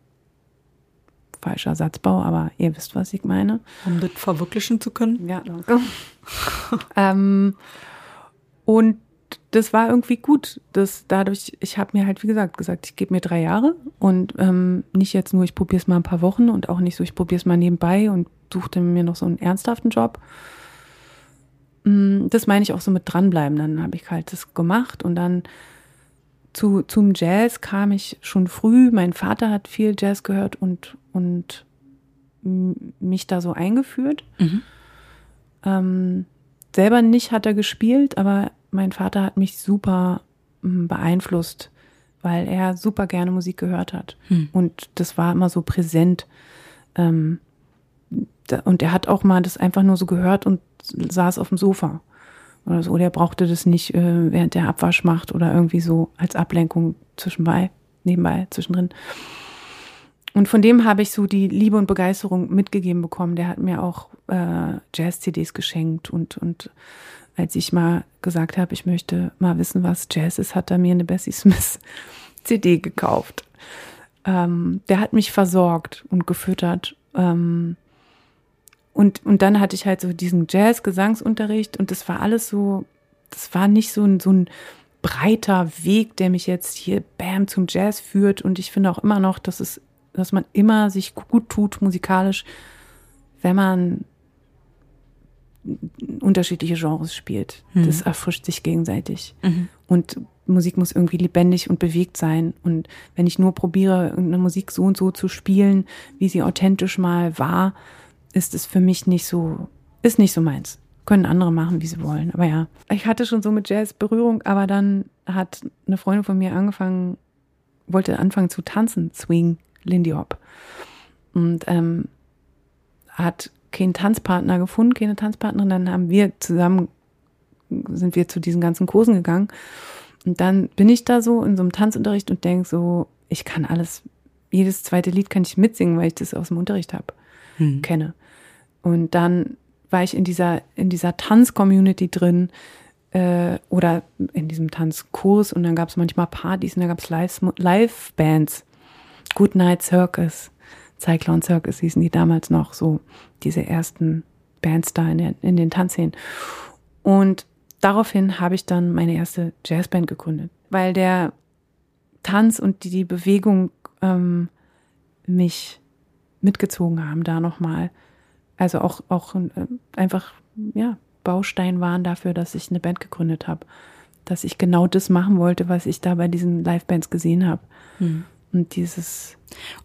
falscher Satzbau, aber ihr wisst, was ich meine. Um das verwirklichen zu können? Ja, danke. ähm, und das war irgendwie gut. Das dadurch, ich habe mir halt, wie gesagt, gesagt, ich gebe mir drei Jahre und ähm, nicht jetzt nur, ich probiere es mal ein paar Wochen und auch nicht so, ich probiere es mal nebenbei und suchte mir noch so einen ernsthaften Job. Mm, das meine ich auch so mit dranbleiben. Dann habe ich halt das gemacht und dann zu, zum Jazz kam ich schon früh. Mein Vater hat viel Jazz gehört und, und mich da so eingeführt. Mhm. Ähm, selber nicht hat er gespielt, aber mein Vater hat mich super beeinflusst, weil er super gerne Musik gehört hat. Mhm. Und das war immer so präsent. Ähm, und er hat auch mal das einfach nur so gehört und saß auf dem Sofa oder so. Der brauchte das nicht, äh, während der Abwasch macht oder irgendwie so als Ablenkung zwischenbei, nebenbei, zwischendrin. Und von dem habe ich so die Liebe und Begeisterung mitgegeben bekommen. Der hat mir auch äh, Jazz-CDs geschenkt und, und als ich mal gesagt habe, ich möchte mal wissen, was Jazz ist, hat er mir eine Bessie Smith CD gekauft. Ähm, der hat mich versorgt und gefüttert. Ähm, und, und dann hatte ich halt so diesen Jazz-Gesangsunterricht und das war alles so, das war nicht so ein, so ein breiter Weg, der mich jetzt hier bam zum Jazz führt. Und ich finde auch immer noch, dass es, dass man immer sich gut tut musikalisch, wenn man unterschiedliche Genres spielt. Mhm. Das erfrischt sich gegenseitig. Mhm. Und Musik muss irgendwie lebendig und bewegt sein. Und wenn ich nur probiere, irgendeine Musik so und so zu spielen, wie sie authentisch mal war, ist es für mich nicht so, ist nicht so meins. Können andere machen, wie sie wollen. Aber ja, ich hatte schon so mit Jazz Berührung, aber dann hat eine Freundin von mir angefangen, wollte anfangen zu tanzen, Swing, Lindy Hop. Und ähm, hat keinen Tanzpartner gefunden, keine Tanzpartnerin. Dann haben wir zusammen, sind wir zu diesen ganzen Kursen gegangen. Und dann bin ich da so in so einem Tanzunterricht und denke so, ich kann alles, jedes zweite Lied kann ich mitsingen, weil ich das aus dem Unterricht habe, hm. kenne. Und dann war ich in dieser, in dieser Tanz-Community drin äh, oder in diesem Tanzkurs und dann gab es manchmal Partys und da gab es Live-Bands. Good Night Circus. Cyclone Circus hießen die damals noch so, diese ersten Bands da in, der, in den Tanzszenen. Und daraufhin habe ich dann meine erste Jazzband gegründet, weil der Tanz und die, die Bewegung ähm, mich mitgezogen haben da nochmal. Also auch, auch äh, einfach, ja, Baustein waren dafür, dass ich eine Band gegründet habe. Dass ich genau das machen wollte, was ich da bei diesen Live-Bands gesehen habe. Hm. Und dieses.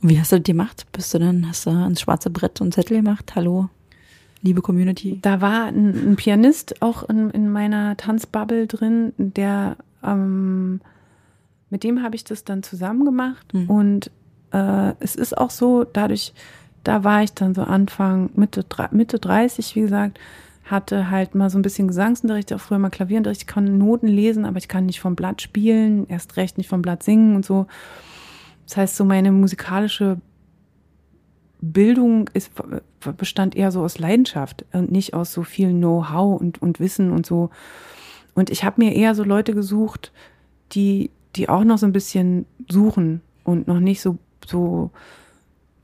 Und wie hast du das gemacht? Bist du dann, hast du ans schwarze Brett und Zettel gemacht? Hallo, liebe Community? Da war ein, ein Pianist auch in, in, meiner Tanzbubble drin, der, ähm, mit dem habe ich das dann zusammen gemacht mhm. und äh, es ist auch so, dadurch, da war ich dann so Anfang, Mitte, Mitte 30, wie gesagt, hatte halt mal so ein bisschen Gesangsunterricht, auch früher mal Klavierunterricht. Ich kann Noten lesen, aber ich kann nicht vom Blatt spielen, erst recht nicht vom Blatt singen und so. Das heißt, so meine musikalische Bildung ist, bestand eher so aus Leidenschaft und nicht aus so viel Know-how und, und Wissen und so. Und ich habe mir eher so Leute gesucht, die, die auch noch so ein bisschen suchen und noch nicht so, so,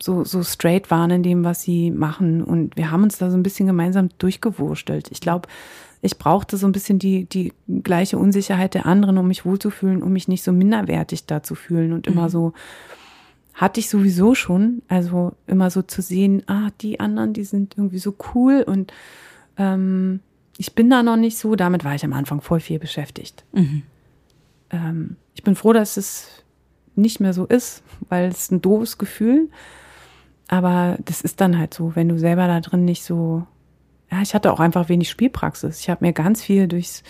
so, so straight waren in dem, was sie machen. Und wir haben uns da so ein bisschen gemeinsam durchgewurstelt. Ich glaube, ich brauchte so ein bisschen die, die gleiche Unsicherheit der anderen, um mich wohlzufühlen, um mich nicht so minderwertig da zu fühlen und immer mhm. so, hatte ich sowieso schon, also immer so zu sehen, ah, die anderen, die sind irgendwie so cool und ähm, ich bin da noch nicht so, damit war ich am Anfang voll viel beschäftigt. Mhm. Ähm, ich bin froh, dass es nicht mehr so ist, weil es ein doofes Gefühl. Aber das ist dann halt so, wenn du selber da drin nicht so. Ja, ich hatte auch einfach wenig Spielpraxis. Ich habe mir ganz viel durchs,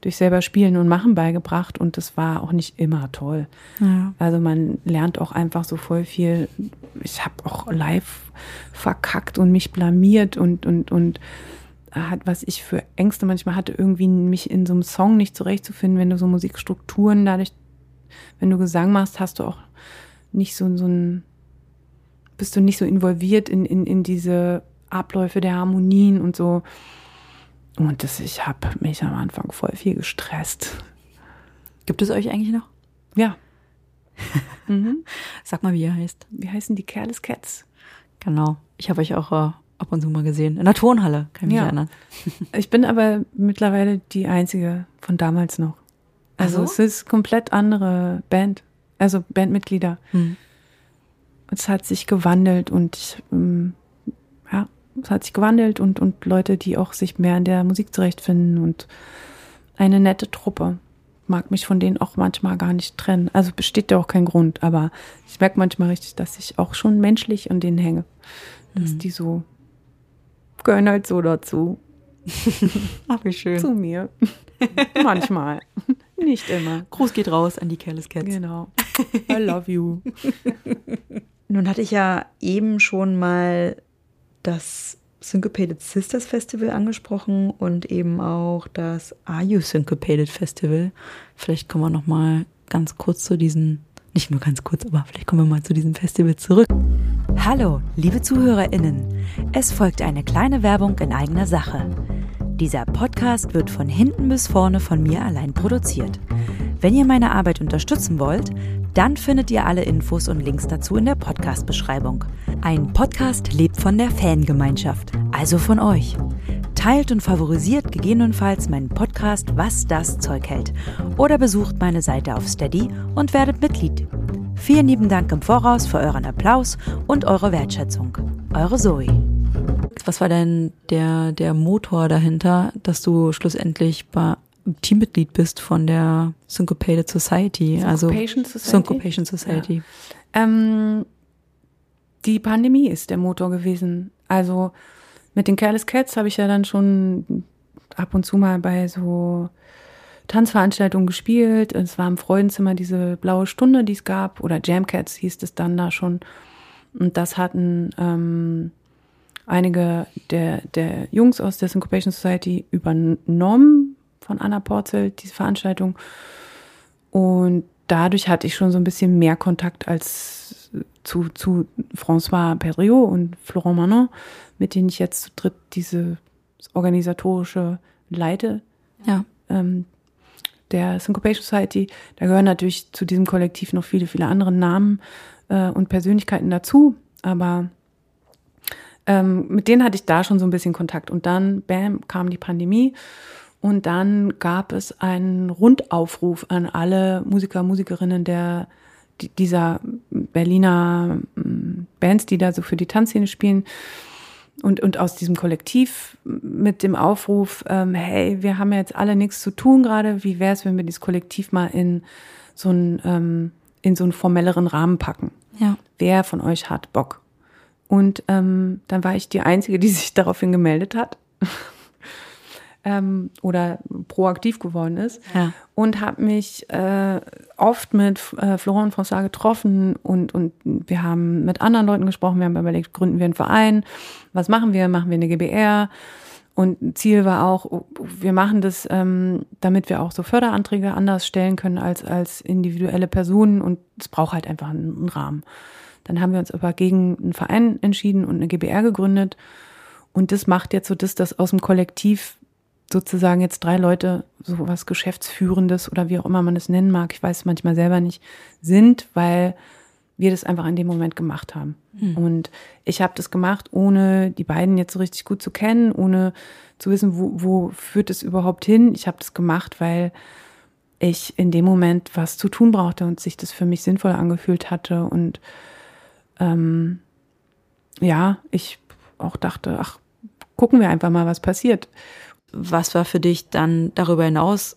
durch selber Spielen und Machen beigebracht und das war auch nicht immer toll. Ja. Also man lernt auch einfach so voll viel. Ich habe auch live verkackt und mich blamiert und und und hat, was ich für Ängste manchmal hatte, irgendwie mich in so einem Song nicht zurechtzufinden, wenn du so Musikstrukturen dadurch, wenn du Gesang machst, hast du auch nicht so, so ein bist du nicht so involviert in, in, in diese Abläufe der Harmonien und so. Und das, ich habe mich am Anfang voll viel gestresst. Gibt es euch eigentlich noch? Ja. mhm. Sag mal, wie ihr heißt. Wie heißen die Careless Cats? Genau. Ich habe euch auch äh, ab und zu mal gesehen. In der Turnhalle, kann ich mich ja. erinnern. ich bin aber mittlerweile die einzige von damals noch. Also, also? es ist komplett andere Band. Also Bandmitglieder. Hm es hat sich gewandelt und ähm, ja, es hat sich gewandelt und, und Leute, die auch sich mehr in der Musik zurechtfinden und eine nette Truppe. Mag mich von denen auch manchmal gar nicht trennen. Also besteht ja auch kein Grund, aber ich merke manchmal richtig, dass ich auch schon menschlich an denen hänge. Dass mhm. die so gehören halt so dazu. Ach, wie schön. Zu mir. manchmal. Nicht immer. Gruß geht raus an die Careless Cats. Genau. I love you. Nun hatte ich ja eben schon mal das Syncopated Sisters Festival angesprochen und eben auch das Are You Syncopated Festival. Vielleicht kommen wir noch mal ganz kurz zu diesen, nicht nur ganz kurz, aber vielleicht kommen wir mal zu diesem Festival zurück. Hallo, liebe ZuhörerInnen. Es folgt eine kleine Werbung in eigener Sache. Dieser Podcast wird von hinten bis vorne von mir allein produziert. Wenn ihr meine Arbeit unterstützen wollt, dann findet ihr alle Infos und Links dazu in der Podcast-Beschreibung. Ein Podcast lebt von der Fangemeinschaft, also von euch. Teilt und favorisiert gegebenenfalls meinen Podcast, was das Zeug hält. Oder besucht meine Seite auf Steady und werdet Mitglied. Vielen lieben Dank im Voraus für euren Applaus und eure Wertschätzung. Eure Zoe. Was war denn der, der Motor dahinter, dass du schlussendlich bei Teammitglied bist von der Syncopated Society. Syncopation also Society. Syncopation Society. Ja. Ähm, die Pandemie ist der Motor gewesen. Also mit den Careless Cats habe ich ja dann schon ab und zu mal bei so Tanzveranstaltungen gespielt. Es war im Freudenzimmer diese blaue Stunde, die es gab, oder Jam Cats hieß es dann da schon. Und das hatten ähm, einige der, der Jungs aus der Syncopation Society übernommen von Anna Porzel, diese Veranstaltung. Und dadurch hatte ich schon so ein bisschen mehr Kontakt als zu, zu François Pedriot und Florent Manon, mit denen ich jetzt zu dritt diese organisatorische leite. Ja. Ähm, der Syncopation Society. Da gehören natürlich zu diesem Kollektiv noch viele, viele andere Namen äh, und Persönlichkeiten dazu. Aber ähm, mit denen hatte ich da schon so ein bisschen Kontakt. Und dann, bam, kam die Pandemie. Und dann gab es einen Rundaufruf an alle Musiker, Musikerinnen der dieser Berliner mm, Bands, die da so für die Tanzszene spielen. Und, und aus diesem Kollektiv mit dem Aufruf, ähm, hey, wir haben ja jetzt alle nichts zu tun gerade, wie wäre es, wenn wir dieses Kollektiv mal in so einen, ähm, in so einen formelleren Rahmen packen? Ja. Wer von euch hat Bock? Und ähm, dann war ich die Einzige, die sich daraufhin gemeldet hat. Ähm, oder proaktiv geworden ist. Ja. Und habe mich äh, oft mit äh, Florent und François getroffen und, und wir haben mit anderen Leuten gesprochen. Wir haben überlegt, gründen wir einen Verein? Was machen wir? Machen wir eine GBR? Und Ziel war auch, wir machen das, ähm, damit wir auch so Förderanträge anders stellen können als, als individuelle Personen und es braucht halt einfach einen, einen Rahmen. Dann haben wir uns aber gegen einen Verein entschieden und eine GBR gegründet. Und das macht jetzt so das, dass aus dem Kollektiv sozusagen jetzt drei Leute, so was Geschäftsführendes oder wie auch immer man es nennen mag, ich weiß es manchmal selber nicht, sind, weil wir das einfach in dem Moment gemacht haben. Mhm. Und ich habe das gemacht, ohne die beiden jetzt so richtig gut zu kennen, ohne zu wissen, wo, wo führt es überhaupt hin. Ich habe das gemacht, weil ich in dem Moment was zu tun brauchte und sich das für mich sinnvoll angefühlt hatte. Und ähm, ja, ich auch dachte, ach, gucken wir einfach mal, was passiert. Was war für dich dann darüber hinaus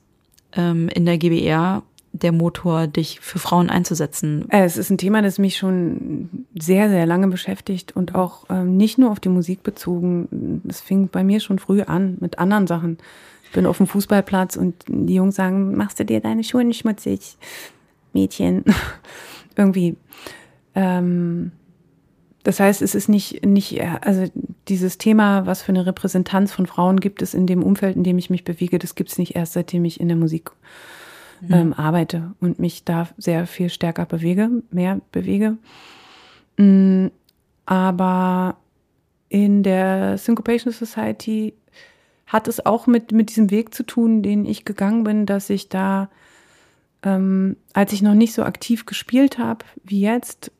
ähm, in der GBR der Motor, dich für Frauen einzusetzen? Äh, es ist ein Thema, das mich schon sehr, sehr lange beschäftigt und auch ähm, nicht nur auf die Musik bezogen. Es fing bei mir schon früh an mit anderen Sachen. Ich bin auf dem Fußballplatz und die Jungs sagen, machst du dir deine Schuhe nicht schmutzig? Mädchen. Irgendwie. Ähm, das heißt, es ist nicht, nicht, also dieses Thema, was für eine Repräsentanz von Frauen gibt es in dem Umfeld, in dem ich mich bewege, das gibt es nicht erst, seitdem ich in der Musik mhm. ähm, arbeite und mich da sehr viel stärker bewege, mehr bewege. Mm, aber in der Syncopation Society hat es auch mit, mit diesem Weg zu tun, den ich gegangen bin, dass ich da, ähm, als ich noch nicht so aktiv gespielt habe wie jetzt,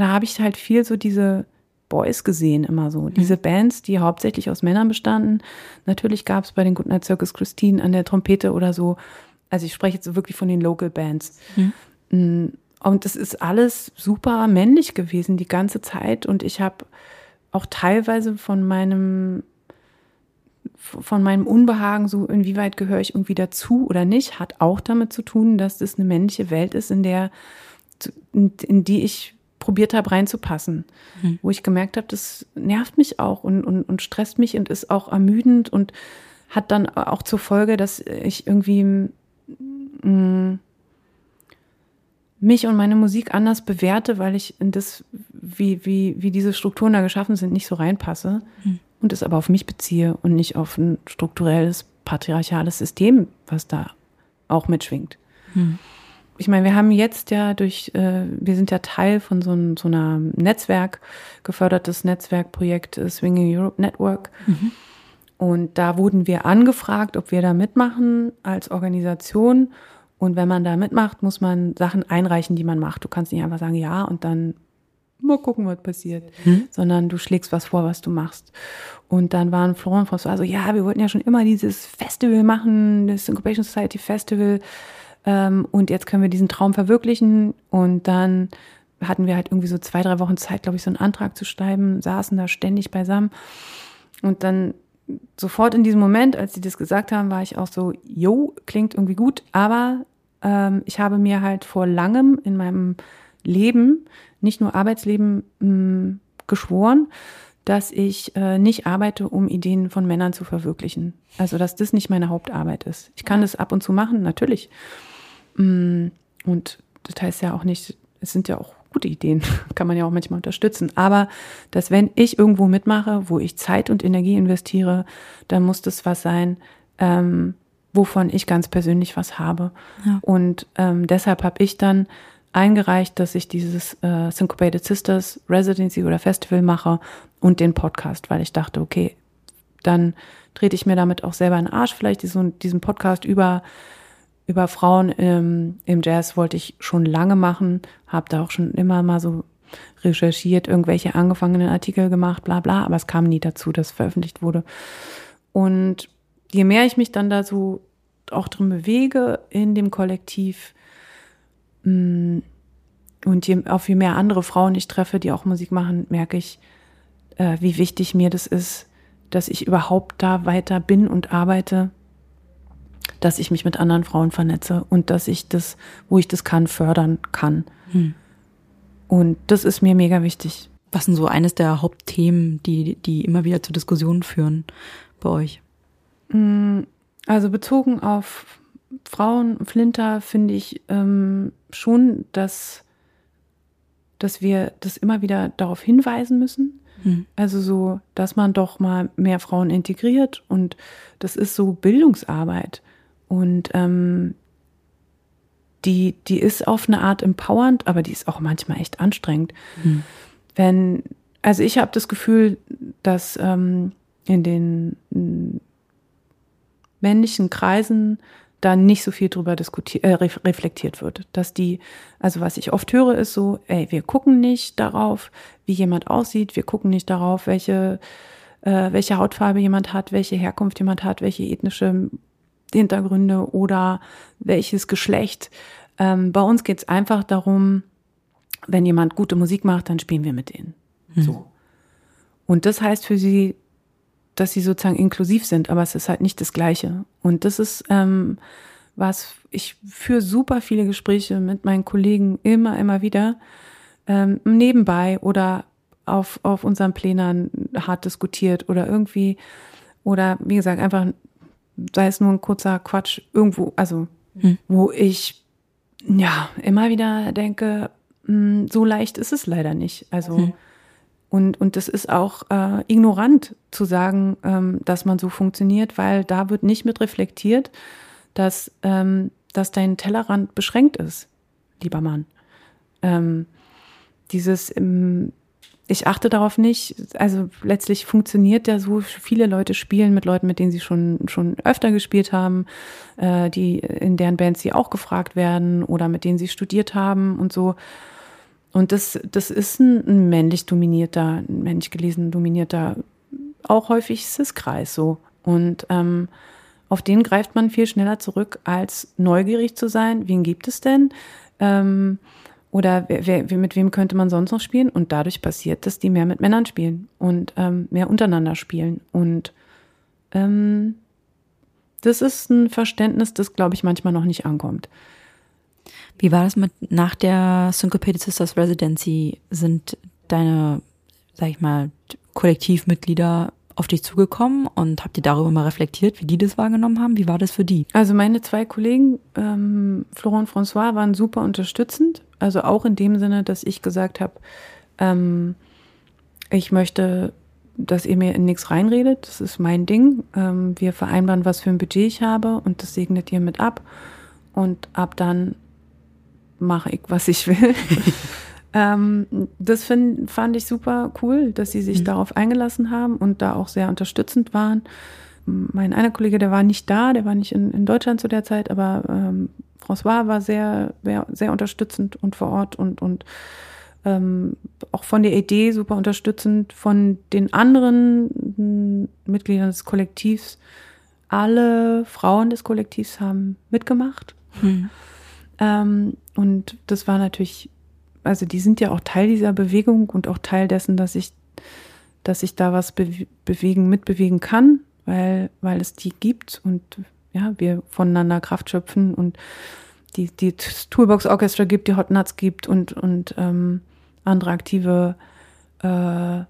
da habe ich halt viel so diese Boys gesehen, immer so. Mhm. Diese Bands, die hauptsächlich aus Männern bestanden. Natürlich gab es bei den Goodnight Circus Christine an der Trompete oder so also ich spreche jetzt wirklich von den Local Bands. Mhm. Und es ist alles super männlich gewesen die ganze Zeit. Und ich habe auch teilweise von meinem von meinem Unbehagen, so inwieweit gehöre ich irgendwie dazu oder nicht, hat auch damit zu tun, dass das eine männliche Welt ist, in der, in die ich probiert habe reinzupassen. Mhm. Wo ich gemerkt habe, das nervt mich auch und, und, und stresst mich und ist auch ermüdend und hat dann auch zur Folge, dass ich irgendwie mh, mich und meine Musik anders bewerte, weil ich in das, wie, wie, wie diese Strukturen da geschaffen sind, nicht so reinpasse mhm. und es aber auf mich beziehe und nicht auf ein strukturelles, patriarchales System, was da auch mitschwingt. Mhm. Ich meine, wir haben jetzt ja durch, äh, wir sind ja Teil von so, ein, so einer Netzwerk, gefördertes Netzwerkprojekt äh, Swinging Europe Network. Mhm. Und da wurden wir angefragt, ob wir da mitmachen als Organisation. Und wenn man da mitmacht, muss man Sachen einreichen, die man macht. Du kannst nicht einfach sagen, ja, und dann mal gucken, was passiert, hm? sondern du schlägst was vor, was du machst. Und dann waren Florent und François so, ja, wir wollten ja schon immer dieses Festival machen, das Incubation Society Festival. Ähm, und jetzt können wir diesen Traum verwirklichen. Und dann hatten wir halt irgendwie so zwei, drei Wochen Zeit, glaube ich, so einen Antrag zu schreiben, saßen da ständig beisammen. Und dann sofort in diesem Moment, als sie das gesagt haben, war ich auch so, jo, klingt irgendwie gut, aber ähm, ich habe mir halt vor langem in meinem Leben, nicht nur Arbeitsleben, mh, mm, geschworen, dass ich äh, nicht arbeite, um Ideen von Männern zu verwirklichen. Also, dass das nicht meine Hauptarbeit ist. Ich kann das ab und zu machen, natürlich. Mm, und das heißt ja auch nicht, es sind ja auch gute Ideen, kann man ja auch manchmal unterstützen. Aber dass wenn ich irgendwo mitmache, wo ich Zeit und Energie investiere, dann muss das was sein, ähm, wovon ich ganz persönlich was habe. Ja. Und ähm, deshalb habe ich dann eingereicht, dass ich dieses äh, Syncopated Sisters Residency oder Festival mache und den Podcast, weil ich dachte, okay, dann trete ich mir damit auch selber in den Arsch. Vielleicht diesen, diesen Podcast über über Frauen im, im Jazz wollte ich schon lange machen, habe da auch schon immer mal so recherchiert, irgendwelche angefangenen Artikel gemacht, bla bla, aber es kam nie dazu, dass veröffentlicht wurde. Und je mehr ich mich dann da so auch drin bewege in dem Kollektiv mm, und je, auf je mehr andere Frauen ich treffe, die auch Musik machen, merke ich, äh, wie wichtig mir das ist, dass ich überhaupt da weiter bin und arbeite, dass ich mich mit anderen Frauen vernetze und dass ich das, wo ich das kann, fördern kann. Hm. Und das ist mir mega wichtig. Was sind so eines der Hauptthemen, die, die immer wieder zu Diskussionen führen bei euch? Mm, also bezogen auf Frauen, Flinter, finde ich ähm, schon, dass, dass wir das immer wieder darauf hinweisen müssen. Hm. Also so, dass man doch mal mehr Frauen integriert und das ist so Bildungsarbeit. Und ähm, die, die ist auf eine Art empowernd, aber die ist auch manchmal echt anstrengend. Hm. Wenn, also ich habe das Gefühl, dass ähm, in den männlichen Kreisen da nicht so viel drüber diskutiert, äh, reflektiert wird. Dass die, also was ich oft höre, ist so, ey, wir gucken nicht darauf, wie jemand aussieht, wir gucken nicht darauf, welche, äh, welche Hautfarbe jemand hat, welche Herkunft jemand hat, welche ethnische Hintergründe oder welches Geschlecht. Ähm, bei uns geht's einfach darum, wenn jemand gute Musik macht, dann spielen wir mit denen. Mhm. So. Und das heißt für sie, dass sie sozusagen inklusiv sind, aber es ist halt nicht das Gleiche. Und das ist ähm, was ich für super viele Gespräche mit meinen Kollegen immer, immer wieder ähm, nebenbei oder auf, auf unseren Plänen hart diskutiert oder irgendwie, oder wie gesagt, einfach, sei es nur ein kurzer Quatsch, irgendwo, also hm. wo ich ja immer wieder denke, mh, hm, so leicht ist es leider nicht. Also hm und, und das ist auch äh, ignorant zu sagen, ähm, dass man so funktioniert, weil da wird nicht mit reflektiert, dass, ähm, dass dein Tellerrand beschränkt ist, lieber Mann. Ähm, dieses, ähm, ich achte darauf nicht, also letztlich funktioniert ja so, viele Leute spielen mit Leuten, mit denen sie schon, schon öfter gespielt haben, äh, die in deren Bands sie auch gefragt werden oder mit denen sie studiert haben und so. Und das, das ist ein, ein männlich dominierter, ein männlich gelesen dominierter, auch häufig Cis-Kreis so. Und ähm, auf den greift man viel schneller zurück, als neugierig zu sein. Wen gibt es denn? Ähm, oder wer, wer, mit wem könnte man sonst noch spielen? Und dadurch passiert, dass die mehr mit Männern spielen und ähm, mehr untereinander spielen. Und ähm, das ist ein Verständnis, das, glaube ich, manchmal noch nicht ankommt. Wie war das mit nach der Syncopated Sisters Residency? Sind deine, sag ich mal, Kollektivmitglieder auf dich zugekommen und habt ihr darüber mal reflektiert, wie die das wahrgenommen haben? Wie war das für die? Also meine zwei Kollegen, ähm, Florent und François, waren super unterstützend. Also auch in dem Sinne, dass ich gesagt habe, ähm, ich möchte, dass ihr mir in nichts reinredet. Das ist mein Ding. Ähm, wir vereinbaren, was für ein Budget ich habe und das segnet ihr mit ab. Und ab dann mache ich, was ich will. ähm, das find, fand ich super cool, dass sie sich mhm. darauf eingelassen haben und da auch sehr unterstützend waren. Mein einer Kollege, der war nicht da, der war nicht in, in Deutschland zu der Zeit, aber ähm, François war sehr, sehr, unterstützend und vor Ort und, und ähm, auch von der Idee super unterstützend, von den anderen Mitgliedern des Kollektivs. Alle Frauen des Kollektivs haben mitgemacht. Mhm. Ähm, und das war natürlich, also die sind ja auch Teil dieser Bewegung und auch Teil dessen, dass ich, dass ich da was be bewegen, mitbewegen kann, weil, weil es die gibt und ja, wir voneinander Kraft schöpfen und die, die Toolbox Orchestra gibt, die Hot Nuts gibt und, und ähm, andere aktive äh,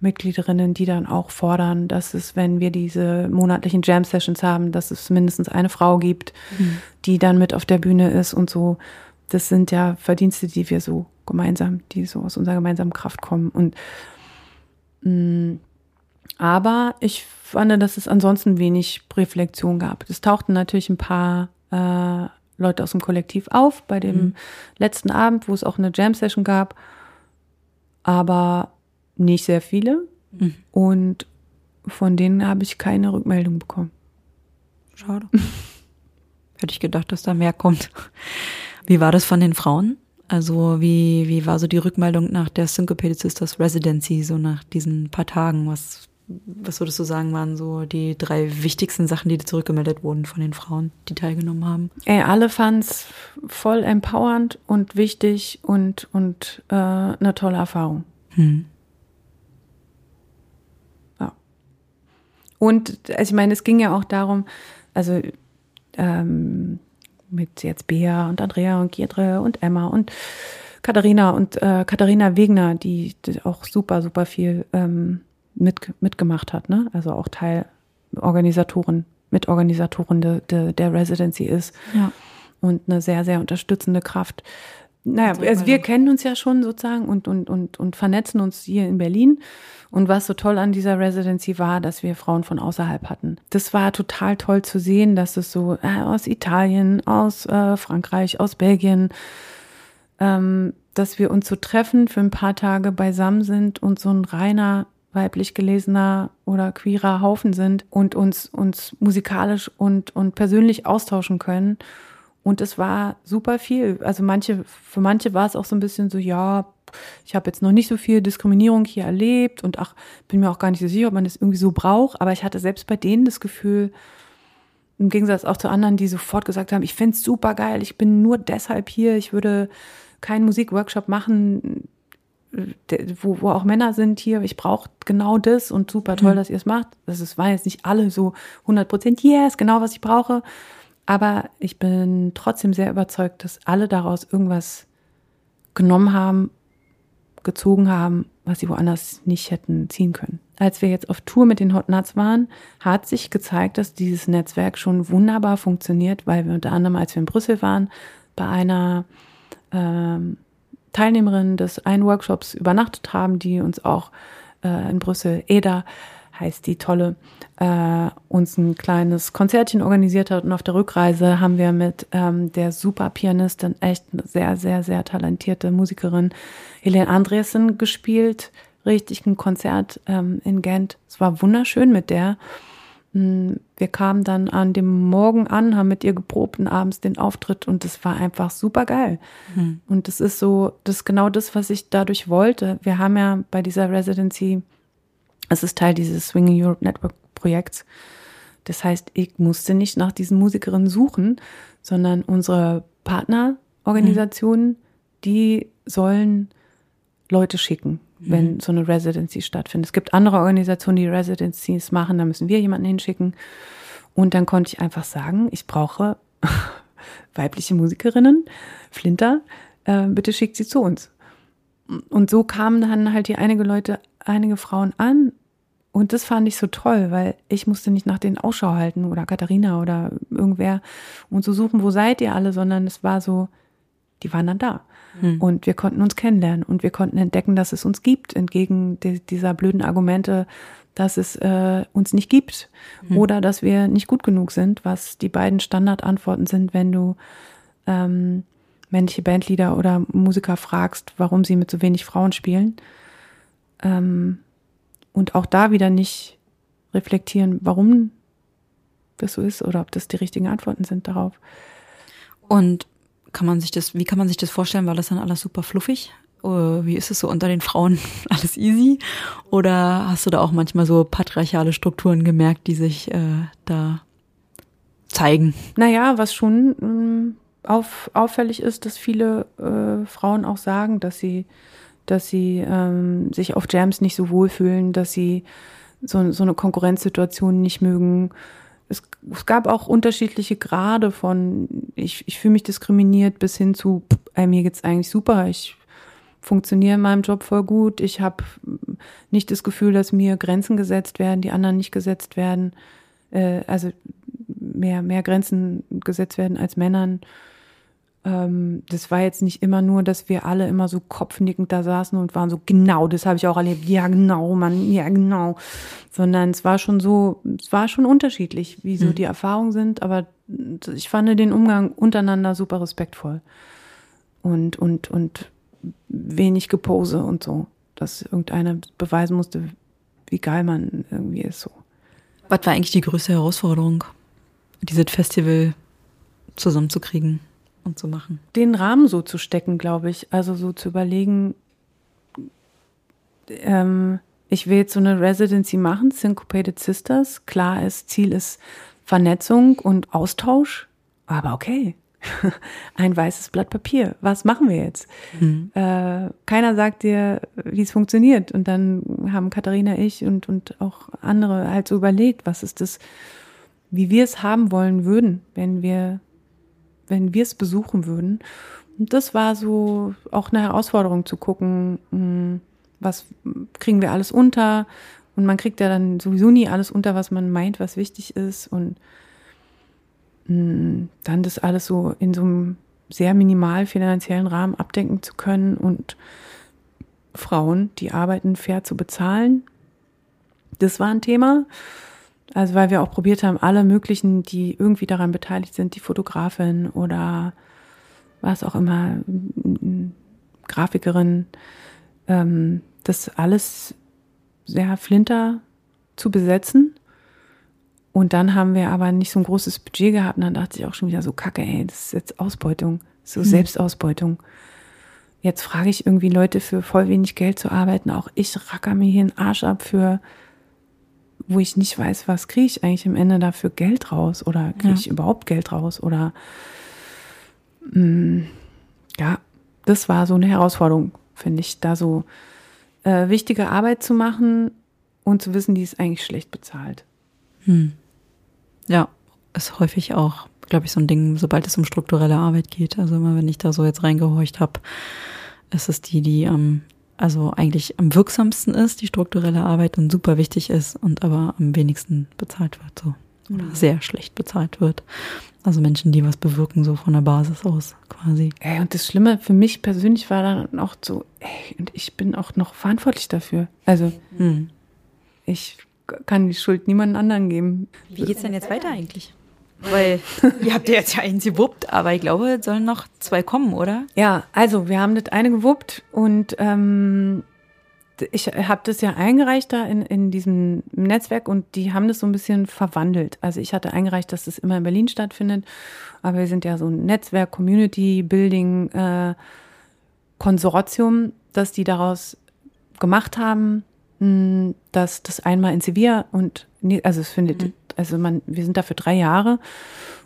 Mitgliederinnen, die dann auch fordern, dass es, wenn wir diese monatlichen Jam Sessions haben, dass es mindestens eine Frau gibt, mhm. die dann mit auf der Bühne ist und so. Das sind ja Verdienste, die wir so gemeinsam, die so aus unserer gemeinsamen Kraft kommen. Und mh, mm, aber ich fand, dass es ansonsten wenig Reflexion gab. Es tauchten natürlich ein paar äh, Leute aus dem Kollektiv auf bei dem mhm. letzten Abend, wo es auch eine Jam Session gab. Aber nicht sehr viele. Mhm. Und von denen habe ich keine Rückmeldung bekommen. Schade. Hätte ich gedacht, dass da mehr kommt. Wie war das von den Frauen? Also wie, wie war so die Rückmeldung nach der Syncopated Sisters Residency, so nach diesen paar Tagen? Was, was würdest du sagen, waren so die drei wichtigsten Sachen, die zurückgemeldet wurden von den Frauen, die teilgenommen haben? Ey, alle fanden es voll empowernd und wichtig und, und äh, eine tolle Erfahrung. Hm. Und also ich meine, es ging ja auch darum, also ähm, mit jetzt Bea und Andrea und Giedre und Emma und Katharina und äh, Katharina Wegner, die, die auch super, super viel ähm, mit, mitgemacht hat, ne? Also auch Teil Organisatorin Mitorganisatorin de, de, der Residency ist. Ja. Und eine sehr, sehr unterstützende Kraft. Naja, also wir kennen uns ja schon sozusagen und, und, und, und vernetzen uns hier in Berlin. Und was so toll an dieser Residency war, dass wir Frauen von außerhalb hatten. Das war total toll zu sehen, dass es so äh, aus Italien, aus äh, Frankreich, aus Belgien, ähm, dass wir uns so treffen, für ein paar Tage beisammen sind und so ein reiner weiblich gelesener oder queerer Haufen sind und uns, uns musikalisch und, und persönlich austauschen können. Und es war super viel. Also manche, für manche war es auch so ein bisschen so, ja, ich habe jetzt noch nicht so viel Diskriminierung hier erlebt und ach, bin mir auch gar nicht so sicher, ob man das irgendwie so braucht. Aber ich hatte selbst bei denen das Gefühl, im Gegensatz auch zu anderen, die sofort gesagt haben, ich finde es super geil, ich bin nur deshalb hier, ich würde keinen Musikworkshop machen, wo, wo auch Männer sind hier, ich brauche genau das und super toll, mhm. dass ihr es macht. Das ist, waren jetzt nicht alle so 100 Prozent, yes, genau was ich brauche. Aber ich bin trotzdem sehr überzeugt, dass alle daraus irgendwas genommen haben, gezogen haben, was sie woanders nicht hätten ziehen können. Als wir jetzt auf Tour mit den Hot Nuts waren, hat sich gezeigt, dass dieses Netzwerk schon wunderbar funktioniert, weil wir unter anderem, als wir in Brüssel waren, bei einer ähm, Teilnehmerin des einen Workshops übernachtet haben, die uns auch äh, in Brüssel, EDA heißt die tolle, äh, uns ein kleines Konzertchen organisiert hat. Und auf der Rückreise haben wir mit ähm, der super Pianistin, echt eine sehr, sehr, sehr talentierte Musikerin, Helene Andresen gespielt. Richtig ein Konzert ähm, in Gent. Es war wunderschön mit der. Mm, wir kamen dann an dem Morgen an, haben mit ihr geprobt und abends den Auftritt und es war einfach super geil. Mhm. Und das ist so, das ist genau das, was ich dadurch wollte. Wir haben ja bei dieser Residency, es ist Teil dieses Swinging Europe Network Projekts. Das heißt, ich musste nicht nach diesen Musikerinnen suchen, sondern unsere Partnerorganisationen, mhm. die sollen Leute schicken, wenn mhm. so eine Residency stattfindet. Es gibt andere Organisationen, die Residencies machen, da müssen wir jemanden hinschicken. Und dann konnte ich einfach sagen, ich brauche weibliche Musikerinnen, Flinter, äh, bitte schickt sie zu uns. Und so kamen dann halt hier einige Leute, einige Frauen an. Und das fand ich so toll, weil ich musste nicht nach denen Ausschau halten oder Katharina oder irgendwer und so suchen, wo seid ihr alle, sondern es war so, die waren dann da. Hm. Und wir konnten uns kennenlernen und wir konnten entdecken, dass es uns gibt, entgegen dieser blöden Argumente, dass es äh, uns nicht gibt hm. oder dass wir nicht gut genug sind, was die beiden Standardantworten sind, wenn du ähm, männliche Bandleader oder Musiker fragst, warum sie mit so wenig Frauen spielen. Ähm, und auch da wieder nicht reflektieren, warum das so ist oder ob das die richtigen Antworten sind darauf. Und kann man sich das, wie kann man sich das vorstellen? War das dann alles super fluffig? Wie ist es so unter den Frauen? Alles easy? Oder hast du da auch manchmal so patriarchale Strukturen gemerkt, die sich äh, da zeigen? Naja, was schon ähm, auf, auffällig ist, dass viele äh, Frauen auch sagen, dass sie, dass sie ähm, sich auf Jams nicht so wohlfühlen, dass sie so, so eine Konkurrenzsituation nicht mögen, es, gab auch unterschiedliche Grade von, ich, ich fühle mich diskriminiert bis hin zu, ey, mir geht's eigentlich super, ich funktioniere in meinem Job voll gut, ich habe nicht das Gefühl, dass mir Grenzen gesetzt werden, die anderen nicht gesetzt werden, äh, also mehr, mehr Grenzen gesetzt werden als Männern ähm, das war jetzt nicht immer nur, dass wir alle immer so kopfnickend da saßen und waren so, genau, das habe ich auch erlebt, ja genau, Mann, ja genau. Sondern es war schon so, es war schon unterschiedlich, wie so mhm. die Erfahrungen sind, aber ich fand den Umgang untereinander super respektvoll. Und, und, und wenig Gepose und so, dass irgendeiner beweisen musste, wie geil man irgendwie ist so. Was war eigentlich die größte Herausforderung, dieses Festival zusammenzukriegen? Und zu machen. Den Rahmen so zu stecken, glaube ich. Also so zu überlegen, ähm, ich will jetzt so eine Residency machen, Syncopated Sisters. Klar ist, Ziel ist Vernetzung und Austausch, aber okay. Ein weißes Blatt Papier. Was machen wir jetzt? Mhm. Äh, keiner sagt dir, wie es funktioniert. Und dann haben Katharina, ich und, und auch andere halt so überlegt, was ist das, wie wir es haben wollen würden, wenn wir wenn wir es besuchen würden. Und das war so auch eine Herausforderung zu gucken, hm, was kriegen wir alles unter. Und man kriegt ja dann sowieso nie alles unter, was man meint, was wichtig ist. Und mm, dann das alles so in so einem sehr minimal finanziellen Rahmen abdenken zu können und Frauen, die arbeiten, fair zu bezahlen. Das war ein Thema. Also weil wir auch probiert haben, alle möglichen, die irgendwie daran beteiligt sind, die Fotografin oder was auch immer, Grafikerin, ähm, das alles sehr flinter zu besetzen. Und dann haben wir aber nicht so ein großes Budget gehabt. Und dann dachte ich auch schon wieder so, kacke, ey, das ist jetzt Ausbeutung, so hm. Selbstausbeutung. Jetzt frage ich irgendwie Leute für voll wenig Geld zu arbeiten. Auch ich racker mir hier einen Arsch ab für, wo ich nicht weiß, was kriege ich eigentlich am Ende dafür Geld raus oder kriege ja. ich überhaupt Geld raus oder mh, mm, ja, das war so eine Herausforderung, finde ich, da so äh, wichtige Arbeit zu machen und zu wissen, die ist eigentlich schlecht bezahlt. Hm. Ja, ist häufig auch, glaube ich, so ein Ding, sobald es um strukturelle Arbeit geht. Also immer, wenn ich da so jetzt reingehorcht habe, ist es die, die am, also eigentlich am wirksamsten ist, die strukturelle Arbeit und super wichtig ist und aber am wenigsten bezahlt wird, so. Oder mhm. sehr schlecht bezahlt wird. Also Menschen, die was bewirken, so von der Basis aus quasi. Ey, und das Schlimme für mich persönlich war dann auch so, ey, und ich bin auch noch verantwortlich dafür. Also, hm. ich kann die Schuld niemandem anderen geben. Wie geht's denn jetzt weiter eigentlich? Weil ihr habt ja jetzt ja eins gewuppt, aber ich glaube, es sollen noch zwei kommen, oder? Ja, also wir haben das eine gewuppt und ähm, ich habe das ja eingereicht da in, in diesem Netzwerk und die haben das so ein bisschen verwandelt. Also ich hatte eingereicht, dass das immer in Berlin stattfindet, aber wir sind ja so ein Netzwerk, Community Building äh, Konsortium, dass die daraus gemacht haben, mh, dass das einmal in Sevilla und also es findet, mhm. Also man, wir sind da für drei Jahre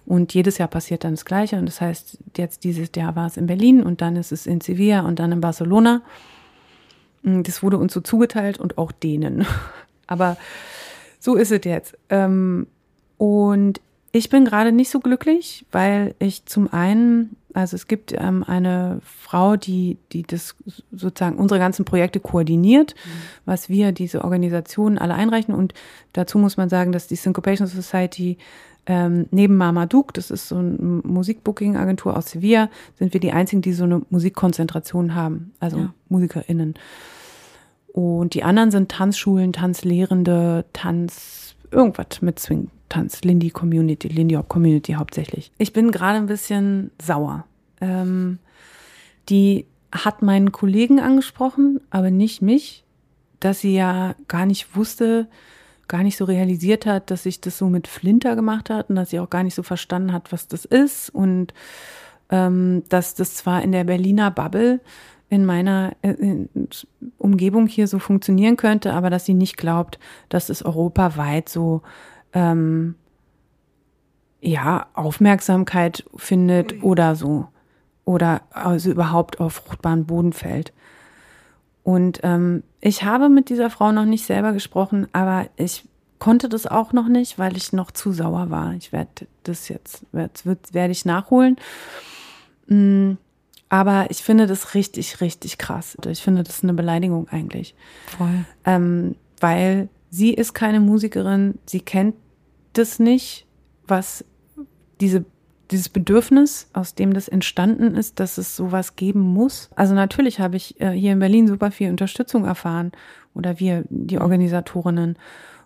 und jedes Jahr passiert dann das Gleiche und das heißt, jetzt dieses Jahr war es in Berlin und dann ist es in Sevilla und dann in Barcelona. Hm, das wurde uns so zugeteilt und auch denen. Aber so ist es jetzt. Ähm, und ich bin gerade nicht so glücklich, weil ich zum einen, also es gibt ähm, eine Frau, die, die das sozusagen unsere ganzen Projekte koordiniert, mhm. was wir diese Organisationen alle einreichen. Und dazu muss man sagen, dass die Syncopation Society ähm, neben Marmaduke, das ist so eine Musikbooking-Agentur aus Sevilla, sind wir die einzigen, die so eine Musikkonzentration haben, also ja. MusikerInnen. Und die anderen sind Tanzschulen, Tanzlehrende, Tanz, irgendwas mit Swing, Tanz, Lindy Community, Lindy Hop Community hauptsächlich. Ich bin gerade ein bisschen sauer. Ähm, die hat meinen Kollegen angesprochen, aber nicht mich, dass sie ja gar nicht wusste, gar nicht so realisiert hat, dass ich das so mit Flinter gemacht hat und dass sie auch gar nicht so verstanden hat, was das ist und ähm, dass das zwar in der Berliner Bubble in meiner äh, Umgebung hier so funktionieren könnte, aber dass sie nicht glaubt, dass es europaweit so ähm, ja Aufmerksamkeit findet oder so oder also überhaupt auf fruchtbaren Boden fällt. Und ähm, ich habe mit dieser Frau noch nicht selber gesprochen, aber ich konnte das auch noch nicht, weil ich noch zu sauer war. Ich werde das jetzt, werde werd ich nachholen. Mm, aber ich finde das richtig, richtig krass. Ich finde das eine Beleidigung eigentlich. Voll. Ähm, weil sie ist keine Musikerin, sie kennt das nicht, was diese dieses Bedürfnis, aus dem das entstanden ist, dass es sowas geben muss. Also natürlich habe ich äh, hier in Berlin super viel Unterstützung erfahren oder wir, die Organisatorinnen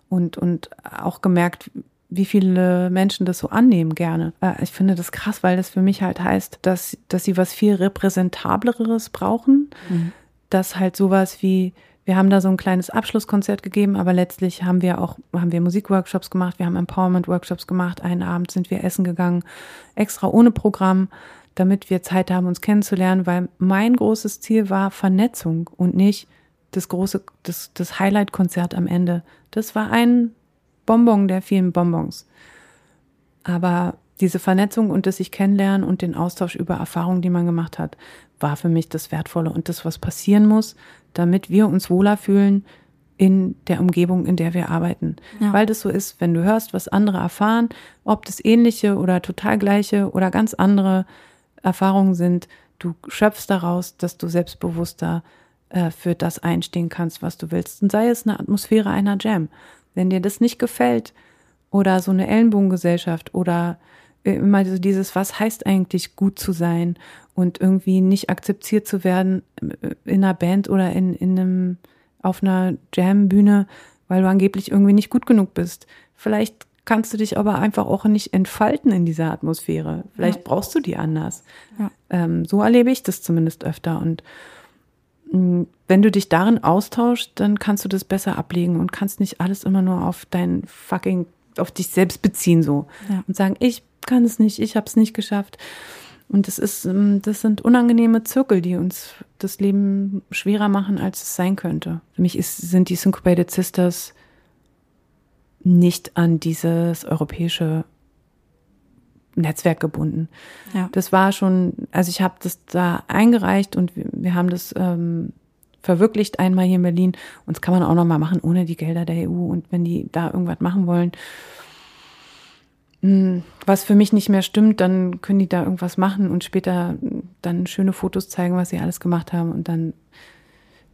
und, und auch gemerkt, wie viele Menschen das so annehmen gerne. Äh, ich finde das krass, weil das für mich halt heißt, dass, dass sie was viel repräsentableres brauchen. Mhm. Dass halt sowas wie, wir haben da so ein kleines Abschlusskonzert gegeben, aber letztlich haben wir auch, haben wir Musikworkshops gemacht, wir haben Empowerment-Workshops gemacht. Einen Abend sind wir essen gegangen, extra ohne Programm, damit wir Zeit haben, uns kennenzulernen, weil mein großes Ziel war Vernetzung und nicht das große, das, das Highlight-Konzert am Ende. Das war ein Bonbon der vielen Bonbons. Aber diese Vernetzung und das sich kennenlernen und den Austausch über Erfahrungen, die man gemacht hat, war für mich das Wertvolle und das, was passieren muss, damit wir uns wohler fühlen in der Umgebung, in der wir arbeiten. Ja. Weil das so ist, wenn du hörst, was andere erfahren, ob das ähnliche oder total gleiche oder ganz andere Erfahrungen sind, du schöpfst daraus, dass du selbstbewusster äh, für das einstehen kannst, was du willst. Und sei es eine Atmosphäre einer Jam, wenn dir das nicht gefällt oder so eine Ellenbogengesellschaft oder immer so dieses, was heißt eigentlich gut zu sein und irgendwie nicht akzeptiert zu werden äh, in einer Band oder in, in einem, auf einer Jam-Bühne, weil du angeblich irgendwie nicht gut genug bist. Vielleicht kannst du dich aber einfach auch nicht entfalten in dieser Atmosphäre. Vielleicht ja. brauchst du die anders. Ja. Ähm, so erlebe ich das zumindest öfter. Und mm, wenn du dich darin austauschst, dann kannst du das besser ablegen und kannst nicht alles immer nur auf dein fucking, auf dich selbst beziehen so ja. und sagen, ich kann es nicht, ich habe es nicht geschafft. Und das ist, ähm, das sind unangenehme Zirkel, die uns das Leben schwerer machen, als es sein könnte. Für mich ist, sind die Syncopated Sisters nicht an dieses europäische Netzwerk gebunden. Ja. Das war schon, also ich habe das da eingereicht und wir, wir haben das ähm, verwirklicht einmal hier in Berlin. Und das kann man auch noch mal machen ohne die Gelder der EU. Und wenn die da irgendwas machen wollen, was für mich nicht mehr stimmt, dann können die da irgendwas machen und später dann schöne Fotos zeigen, was sie alles gemacht haben. Und dann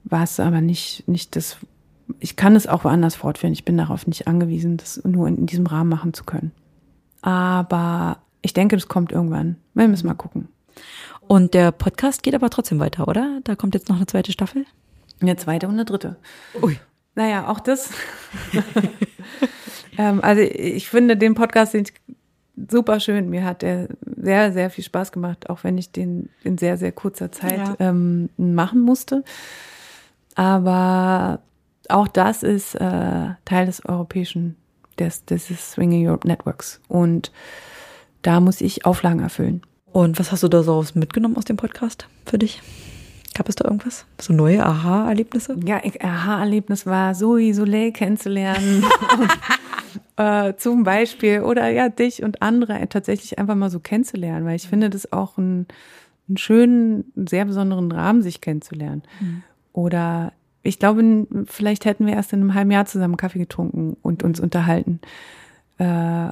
war es aber nicht, nicht das, ich kann es auch woanders fortführen. Ich bin darauf nicht angewiesen, das nur in diesem Rahmen machen zu können. Aber ich denke, das kommt irgendwann. Wir müssen mal gucken. Und der Podcast geht aber trotzdem weiter, oder? Da kommt jetzt noch eine zweite Staffel? Eine zweite und eine dritte. Ui. Naja, auch das. ähm, also ich finde den Podcast super schön. Mir hat er sehr, sehr viel Spaß gemacht, auch wenn ich den in sehr, sehr kurzer Zeit ja. ähm, machen musste. Aber auch das ist äh, Teil des europäischen, des, des Swinging Europe Networks. Und da muss ich Auflagen erfüllen. Und was hast du da so mitgenommen aus dem Podcast für dich? Gab es da irgendwas? So neue Aha-Erlebnisse? Ja, Aha-Erlebnis war Zoe Soleil kennenzulernen. äh, zum Beispiel. Oder ja, dich und andere tatsächlich einfach mal so kennenzulernen, weil ich finde das auch einen, einen schönen, sehr besonderen Rahmen, sich kennenzulernen. Mhm. Oder ich glaube, vielleicht hätten wir erst in einem halben Jahr zusammen Kaffee getrunken und uns unterhalten. Äh,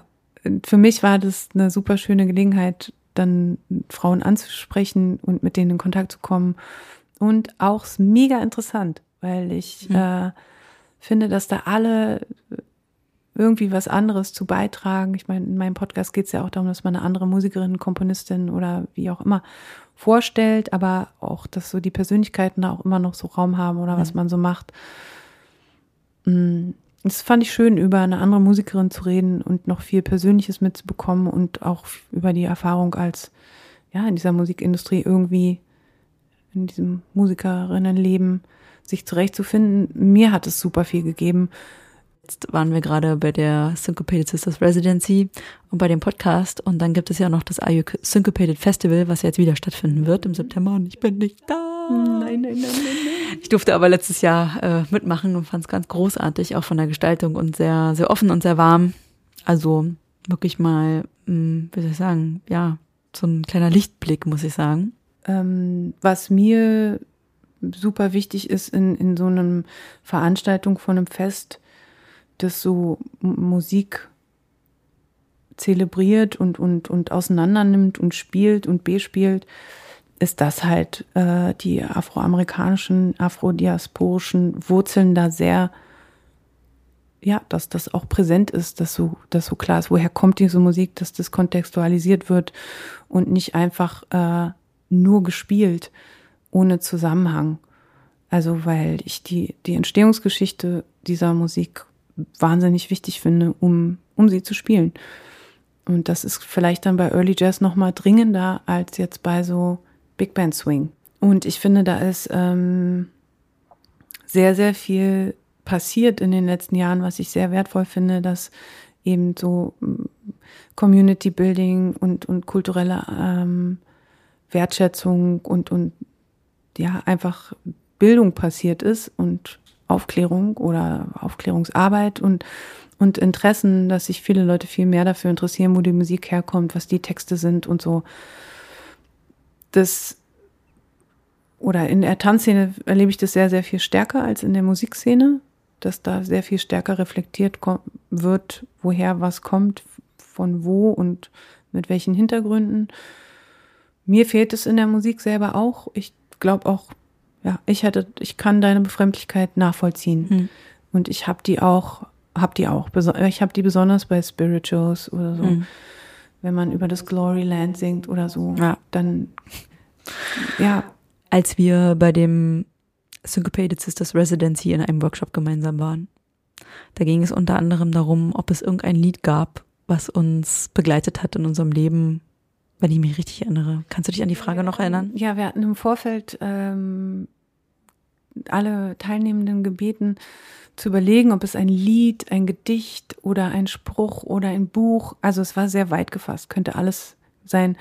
für mich war das eine super schöne Gelegenheit, dann Frauen anzusprechen und mit denen in Kontakt zu kommen. Und auch mega interessant, weil ich mhm. äh, finde, dass da alle irgendwie was anderes zu beitragen. Ich meine, in meinem Podcast geht es ja auch darum, dass man eine andere Musikerin, Komponistin oder wie auch immer vorstellt, aber auch, dass so die Persönlichkeiten da auch immer noch so Raum haben oder was mhm. man so macht. Mm, das fand ich schön, über eine andere Musikerin zu reden und noch viel Persönliches mitzubekommen und auch über die Erfahrung als, ja, in dieser Musikindustrie irgendwie, in diesem Musikerinnenleben sich zurechtzufinden. Mir hat es super viel gegeben. Jetzt waren wir gerade bei der Syncopated Sisters Residency und bei dem Podcast und dann gibt es ja noch das IU Syncopated Festival, was jetzt wieder stattfinden wird im September und ich bin nicht da. Nein, nein, nein, nein, nein. Ich durfte aber letztes Jahr äh, mitmachen und fand es ganz großartig, auch von der Gestaltung und sehr, sehr offen und sehr warm. Also wirklich mal, mh, hm, wie soll ich sagen, ja, so ein kleiner Lichtblick, muss ich sagen. Ähm, was mir super wichtig ist in, in so einem Veranstaltung von einem Fest, das so Musik zelebriert und, und, und auseinander nimmt und spielt und bespielt, ist das halt äh, die afroamerikanischen, afrodiasporischen Wurzeln da sehr, ja, dass das auch präsent ist, dass so, dass so klar ist, woher kommt diese Musik, dass das kontextualisiert wird und nicht einfach äh, nur gespielt, ohne Zusammenhang. Also, weil ich die, die Entstehungsgeschichte dieser Musik wahnsinnig wichtig finde, um, um sie zu spielen. Und das ist vielleicht dann bei Early Jazz nochmal dringender als jetzt bei so Big Band Swing. Und ich finde, da ist ähm, sehr, sehr viel passiert in den letzten Jahren, was ich sehr wertvoll finde, dass eben so mm, Community Building und, und kulturelle ähm, Wertschätzung und, und ja, einfach Bildung passiert ist und Aufklärung oder Aufklärungsarbeit und, und Interessen, dass sich viele Leute viel mehr dafür interessieren, wo die Musik herkommt, was die Texte sind und so. Das oder in der Tanzszene erlebe ich das sehr, sehr viel stärker als in der Musikszene, dass da sehr viel stärker reflektiert wird, woher was kommt, von wo und mit welchen Hintergründen. Mir fehlt es in der Musik selber auch. Ich glaube auch, ja, ich hatte, ich kann deine Befremdlichkeit nachvollziehen. Hm. Und ich habe die auch, habe die auch. Ich habe die besonders bei Spirituals oder so. Hm. wenn man über das Glory Land singt oder so, Ja. dann ja, Als wir bei dem Syncopated Sisters Residency in einem Workshop gemeinsam waren, da ging es unter anderem darum, ob es irgendein Lied gab, was uns begleitet hat in unserem Leben, wenn ich mich richtig erinnere. Kannst du dich an die Frage noch erinnern? Ja, wir hatten im Vorfeld ähm, alle Teilnehmenden gebeten, zu überlegen, ob es ein Lied, ein Gedicht oder ein Spruch oder ein Buch, also es war sehr weit gefasst, könnte alles sein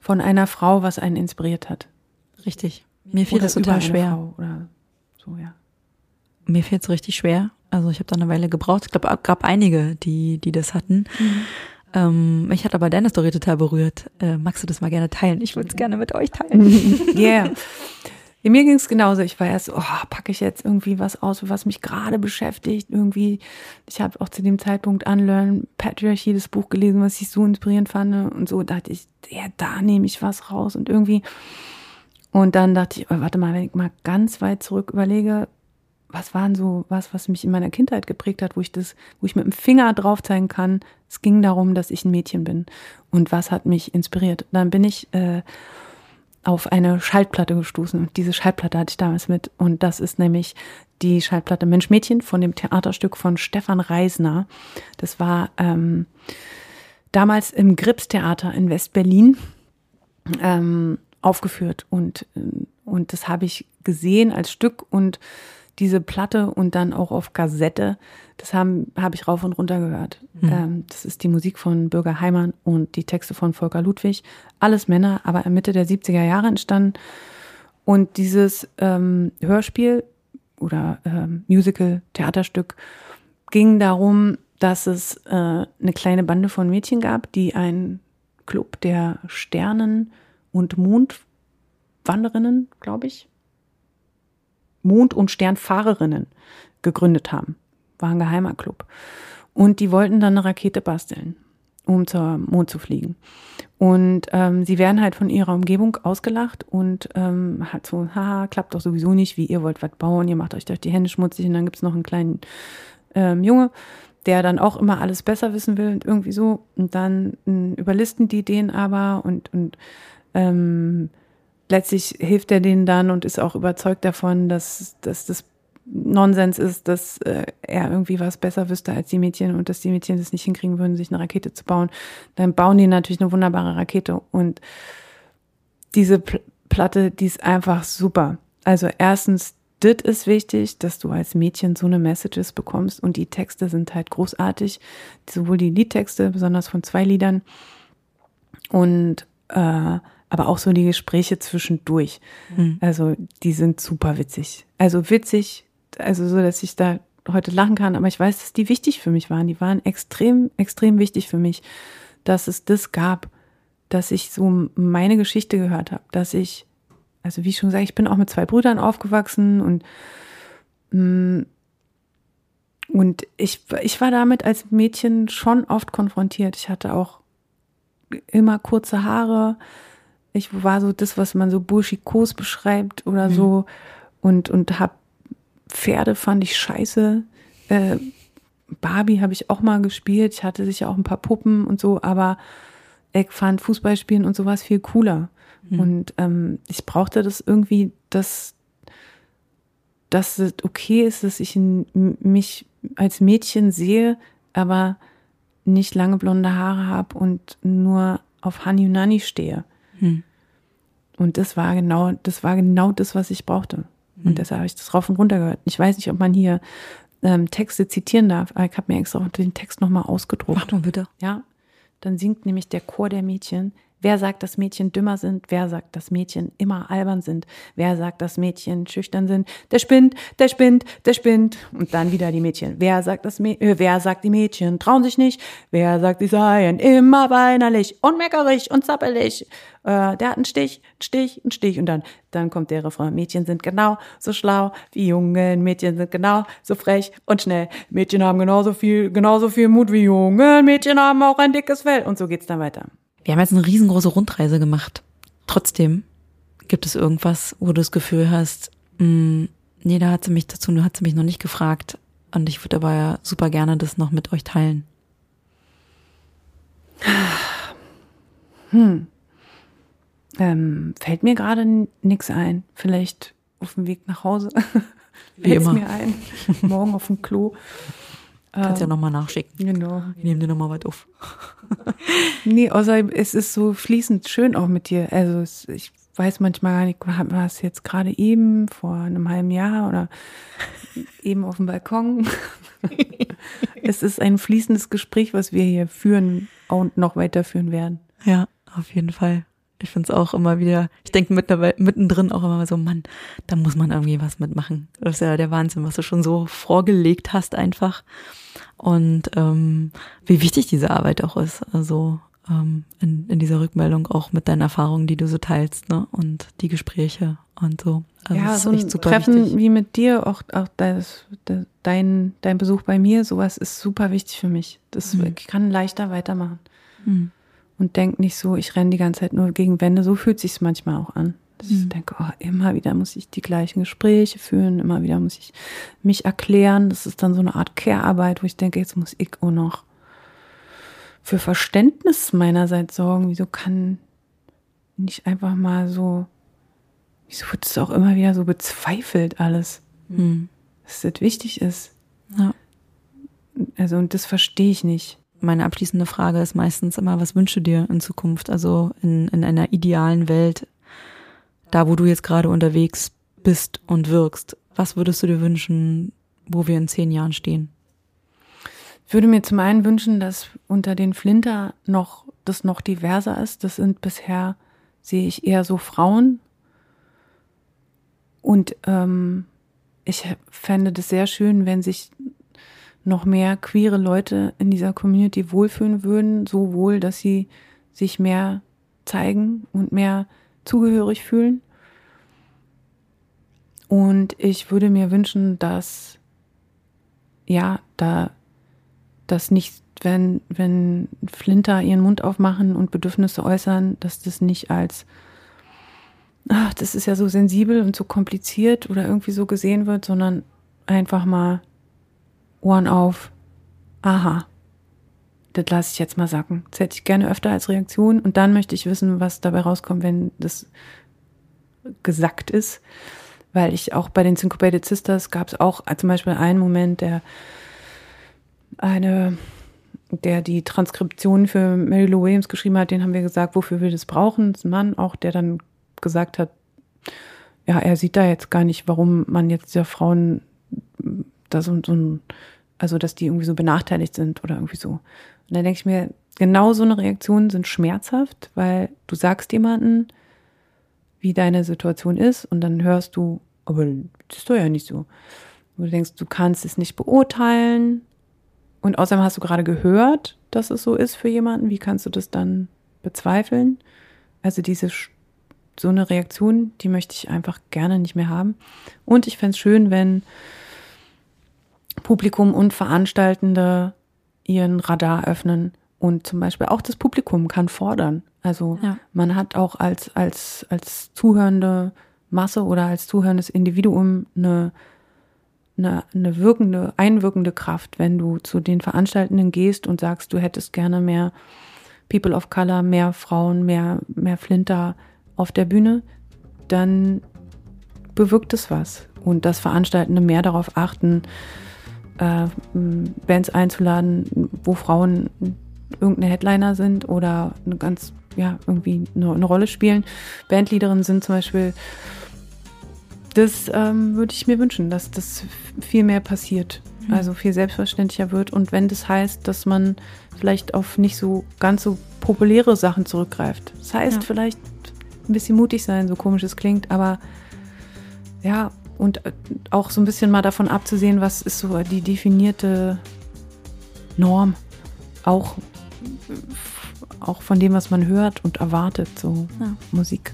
von einer Frau, was einen inspiriert hat. Richtig. Mir fiel Oder das total schwer. Oder so, ja. Mir fiel es richtig schwer. Also ich habe da eine Weile gebraucht. Ich glaube, es gab einige, die, die das hatten. Ähm, mich hat aber deine Story total berührt. Äh, magst du das mal gerne teilen? Ich würde es gerne mit euch teilen. Yeah. Ja, mir ging es genauso. Ich war erst, so, oh, packe ich jetzt irgendwie was aus, was mich gerade beschäftigt. Irgendwie, ich habe auch zu dem Zeitpunkt Unlearn Patriarchy, das Buch gelesen, was ich so inspirierend fand. Und so dachte ich, ja, da nehme ich was raus. Und irgendwie, und dann dachte ich, oh, warte mal, wenn ich mal ganz weit zurück überlege, was waren so was, was mich in meiner Kindheit geprägt hat, wo ich das, wo ich mit dem Finger drauf zeigen kann. Es ging darum, dass ich ein Mädchen bin. Und was hat mich inspiriert? Dann bin ich äh, auf eine Schallplatte gestoßen. Und diese Schallplatte hatte ich damals mit. Und das ist nämlich die Schallplatte Mensch Mädchen von dem Theaterstück von Stefan Reisner. Das war ähm, damals im Grips-Theater in West-Berlin ähm, aufgeführt. Und, äh, und das habe ich gesehen als Stück und diese Platte und dann auch auf Kassette, das habe ich rauf und runter gehört. Ähm, das ist die Musik von Bürger Heimann und die Texte von Volker Ludwig. Alles Männer, aber Mitte der 70er Jahre entstanden. Und dieses ähm, Hörspiel oder ähm, Musical, Theaterstück ging darum, dass es äh, eine kleine Bande von Mädchen gab, die einen Club der Sternen- und Mondwanderinnen, glaube ich, Mond- und Sternfahrerinnen gegründet haben. War ein geheimer Club. Und die wollten dann eine Rakete basteln, um zur Mond zu fliegen. Und ähm, sie werden halt von ihrer Umgebung ausgelacht und ähm, halt so, haha, klappt doch sowieso nicht, wie ihr wollt was bauen, ihr macht euch durch die Hände schmutzig und dann gibt's noch einen kleinen ähm, Junge, der dann auch immer alles besser wissen will und irgendwie so. Und dann ähm, überlisten die den aber und, und ähm, letztlich hilft er denen dann und ist auch überzeugt davon, dass, dass das Nonsens ist, dass äh, er irgendwie was besser wüsste als die Mädchen und dass die Mädchen das nicht hinkriegen würden, sich eine Rakete zu bauen. Dann bauen die natürlich eine wunderbare Rakete und diese Pl Platte, die ist einfach super. Also erstens, das ist wichtig, dass du als Mädchen so eine Messages bekommst und die Texte sind halt großartig, sowohl die Liedtexte, besonders von zwei Liedern und äh, aber auch so die Gespräche zwischendurch. Also die sind super witzig. Also witzig, also so, dass ich da heute lachen kann, aber ich weiß, dass die wichtig für mich waren. Die waren extrem, extrem wichtig für mich, dass es das gab, dass ich so meine Geschichte gehört habe, dass ich, also wie ich schon gesagt, ich bin auch mit zwei Brüdern aufgewachsen und mm, und ich, ich war damit als Mädchen schon oft konfrontiert. Ich hatte auch immer kurze Haare. Ich war so das, was man so burschikos beschreibt oder so. Und, und hab Pferde fand ich scheiße. Äh, Barbie habe ich auch mal gespielt. Ich hatte sicher auch ein paar Puppen und so, aber ich fand Fußballspielen und sowas viel cooler. Und ähm, ich brauchte das irgendwie, dass, dass es okay ist, dass ich mich als Mädchen sehe, aber nicht lange blonde Haare habe und nur auf Hani und Nani stehe. Und das war genau, das war genau das, was ich brauchte. Und deshalb habe ich das rauf und runter gehört. Ich weiß nicht, ob man hier ähm, Texte zitieren darf, aber ich habe mir extra den Text nochmal ausgedruckt. Mach doch bitte. Ja, dann singt nämlich der Chor der Mädchen. Wer sagt, dass Mädchen dümmer sind? Wer sagt, dass Mädchen immer albern sind? Wer sagt, dass Mädchen schüchtern sind? Der spinnt, der spinnt, der spinnt. Und dann wieder die Mädchen. Wer sagt, dass Mä- äh, wer sagt, die Mädchen trauen sich nicht? Wer sagt, sie seien immer weinerlich und meckerig und zappelig? Äh, der hat einen Stich, einen Stich, einen Stich. Und dann, dann kommt der Refrain. Mädchen sind genau so schlau wie Jungen. Mädchen sind genau so frech und schnell. Mädchen haben genauso viel, genauso viel Mut wie Jungen. Mädchen haben auch ein dickes Fell. Und so geht's dann weiter. Wir haben jetzt eine riesengroße Rundreise gemacht. Trotzdem gibt es irgendwas, wo du das Gefühl hast, mh, nee, da hat sie mich dazu, hat sie mich noch nicht gefragt. Und ich würde aber ja super gerne das noch mit euch teilen. Hm. Ähm, fällt mir gerade nichts ein. Vielleicht auf dem Weg nach Hause. Wie immer. mir ein. Morgen auf dem Klo. Kannst ähm, ja nochmal nachschicken. Genau. Ich nehme dir nochmal was auf. nee, außer es ist so fließend schön auch mit dir. Also es, ich weiß manchmal gar nicht, war es jetzt gerade eben, vor einem halben Jahr oder eben auf dem Balkon. es ist ein fließendes Gespräch, was wir hier führen und noch weiterführen werden. Ja, auf jeden Fall. Ich finde es auch immer wieder, ich denke mittendrin auch immer so, Mann, da muss man irgendwie was mitmachen. Das ist ja der Wahnsinn, was du schon so vorgelegt hast einfach. Und ähm, wie wichtig diese Arbeit auch ist. Also ähm, in, in dieser Rückmeldung auch mit deinen Erfahrungen, die du so teilst, ne? Und die Gespräche und so. Also ja, so ein Treffen wichtig. wie mit dir, auch, auch das, das, dein, dein Besuch bei mir, sowas ist super wichtig für mich. Das mhm. ich kann leichter weitermachen. Mhm. Und denk nicht so, ich renne die ganze Zeit nur gegen Wände. So fühlt sich manchmal auch an. Dass mhm. ich denke, oh, immer wieder muss ich die gleichen Gespräche führen, immer wieder muss ich mich erklären. Das ist dann so eine Art Care-Arbeit, wo ich denke, jetzt muss ich auch noch für Verständnis meinerseits sorgen. Wieso kann nicht einfach mal so, wieso wird es auch immer wieder so bezweifelt alles, hm. dass das wichtig ist? Ja. Also, und das verstehe ich nicht. Meine abschließende Frage ist meistens immer, was wünschst du dir in Zukunft? Also in, in einer idealen Welt, da wo du jetzt gerade unterwegs bist und wirkst, was würdest du dir wünschen, wo wir in zehn Jahren stehen? Ich würde mir zum einen wünschen, dass unter den Flinter noch das noch diverser ist. Das sind bisher, sehe ich eher so Frauen. Und ähm, ich fände das sehr schön, wenn sich noch mehr queere Leute in dieser Community wohlfühlen würden, so wohl, dass sie sich mehr zeigen und mehr zugehörig fühlen. Und ich würde mir wünschen, dass ja, da dass nicht, wenn, wenn Flinter ihren Mund aufmachen und Bedürfnisse äußern, dass das nicht als, ach, das ist ja so sensibel und so kompliziert oder irgendwie so gesehen wird, sondern einfach mal Ohren auf. Aha. Das lasse ich jetzt mal sacken. Das hätte ich gerne öfter als Reaktion und dann möchte ich wissen, was dabei rauskommt, wenn das gesackt ist. Weil ich auch bei den Syncopated Sisters gab es auch zum Beispiel einen Moment, der eine, der die Transkription für Mary Lou Williams geschrieben hat, den haben wir gesagt, wofür wir das brauchen. Das ist ein Mann auch, der dann gesagt hat, ja, er sieht da jetzt gar nicht, warum man jetzt ja Frauen da so, so ein, also dass die irgendwie so benachteiligt sind oder irgendwie so. Und dann denke ich mir, genau so eine Reaktion sind schmerzhaft, weil du sagst jemanden, wie deine Situation ist und dann hörst du, aber das ist doch ja nicht so. Und du denkst, du kannst es nicht beurteilen, und außerdem hast du gerade gehört, dass es so ist für jemanden. Wie kannst du das dann bezweifeln? Also diese so eine Reaktion, die möchte ich einfach gerne nicht mehr haben. Und ich fände es schön, wenn Publikum und Veranstaltende ihren Radar öffnen und zum Beispiel auch das Publikum kann fordern. Also ja. man hat auch als, als, als zuhörende Masse oder als zuhörendes Individuum eine eine, eine wirkende, einwirkende Kraft, wenn du zu den Veranstaltenden gehst und sagst, du hättest gerne mehr People of Color, mehr Frauen, mehr, mehr Flinter auf der Bühne, dann bewirkt es was. Und dass Veranstaltende mehr darauf achten, äh, Bands einzuladen, wo Frauen irgendeine Headliner sind oder eine ganz, ja, irgendwie eine, eine Rolle spielen. Bandleaderinnen sind zum Beispiel das ähm, würde ich mir wünschen, dass das viel mehr passiert. Mhm. Also viel selbstverständlicher wird. Und wenn das heißt, dass man vielleicht auf nicht so ganz so populäre Sachen zurückgreift. Das heißt, ja. vielleicht ein bisschen mutig sein, so komisch es klingt, aber ja, und äh, auch so ein bisschen mal davon abzusehen, was ist so die definierte Norm. Auch, auch von dem, was man hört und erwartet, so ja. Musik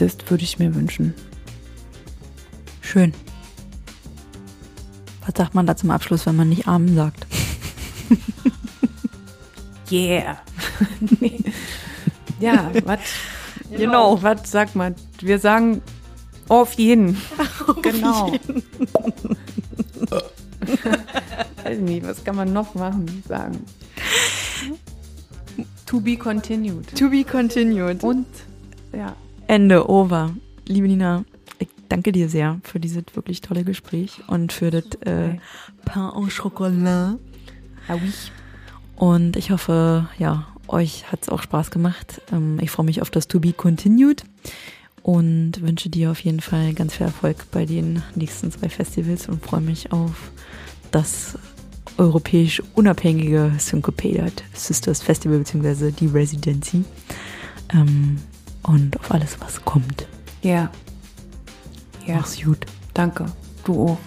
das würde ich mir wünschen. Schön. Was sagt man da zum Abschluss, wenn man nicht Amen sagt? yeah. Ja, was? Genau, was sagt man? Wir sagen auf jeden. Auf genau. Jeden. Weiß nicht, was kann man noch machen? Sagen. To be continued. To be continued. Und ja. Ende, over. Liebe Nina, ich danke dir sehr für dieses wirklich tolle Gespräch und für das äh, Pain au Chocolat. Ah oui. Und ich hoffe, ja, euch hat es auch Spaß gemacht. Ähm, ich freue mich auf das To Be Continued und wünsche dir auf jeden Fall ganz viel Erfolg bei den nächsten zwei Festivals und freue mich auf das europäisch unabhängige Syncopated Sisters Festival bzw. die Residency ähm, und auf alles, was kommt. Ja. Ja. Mach's gut. Danke. Du auch.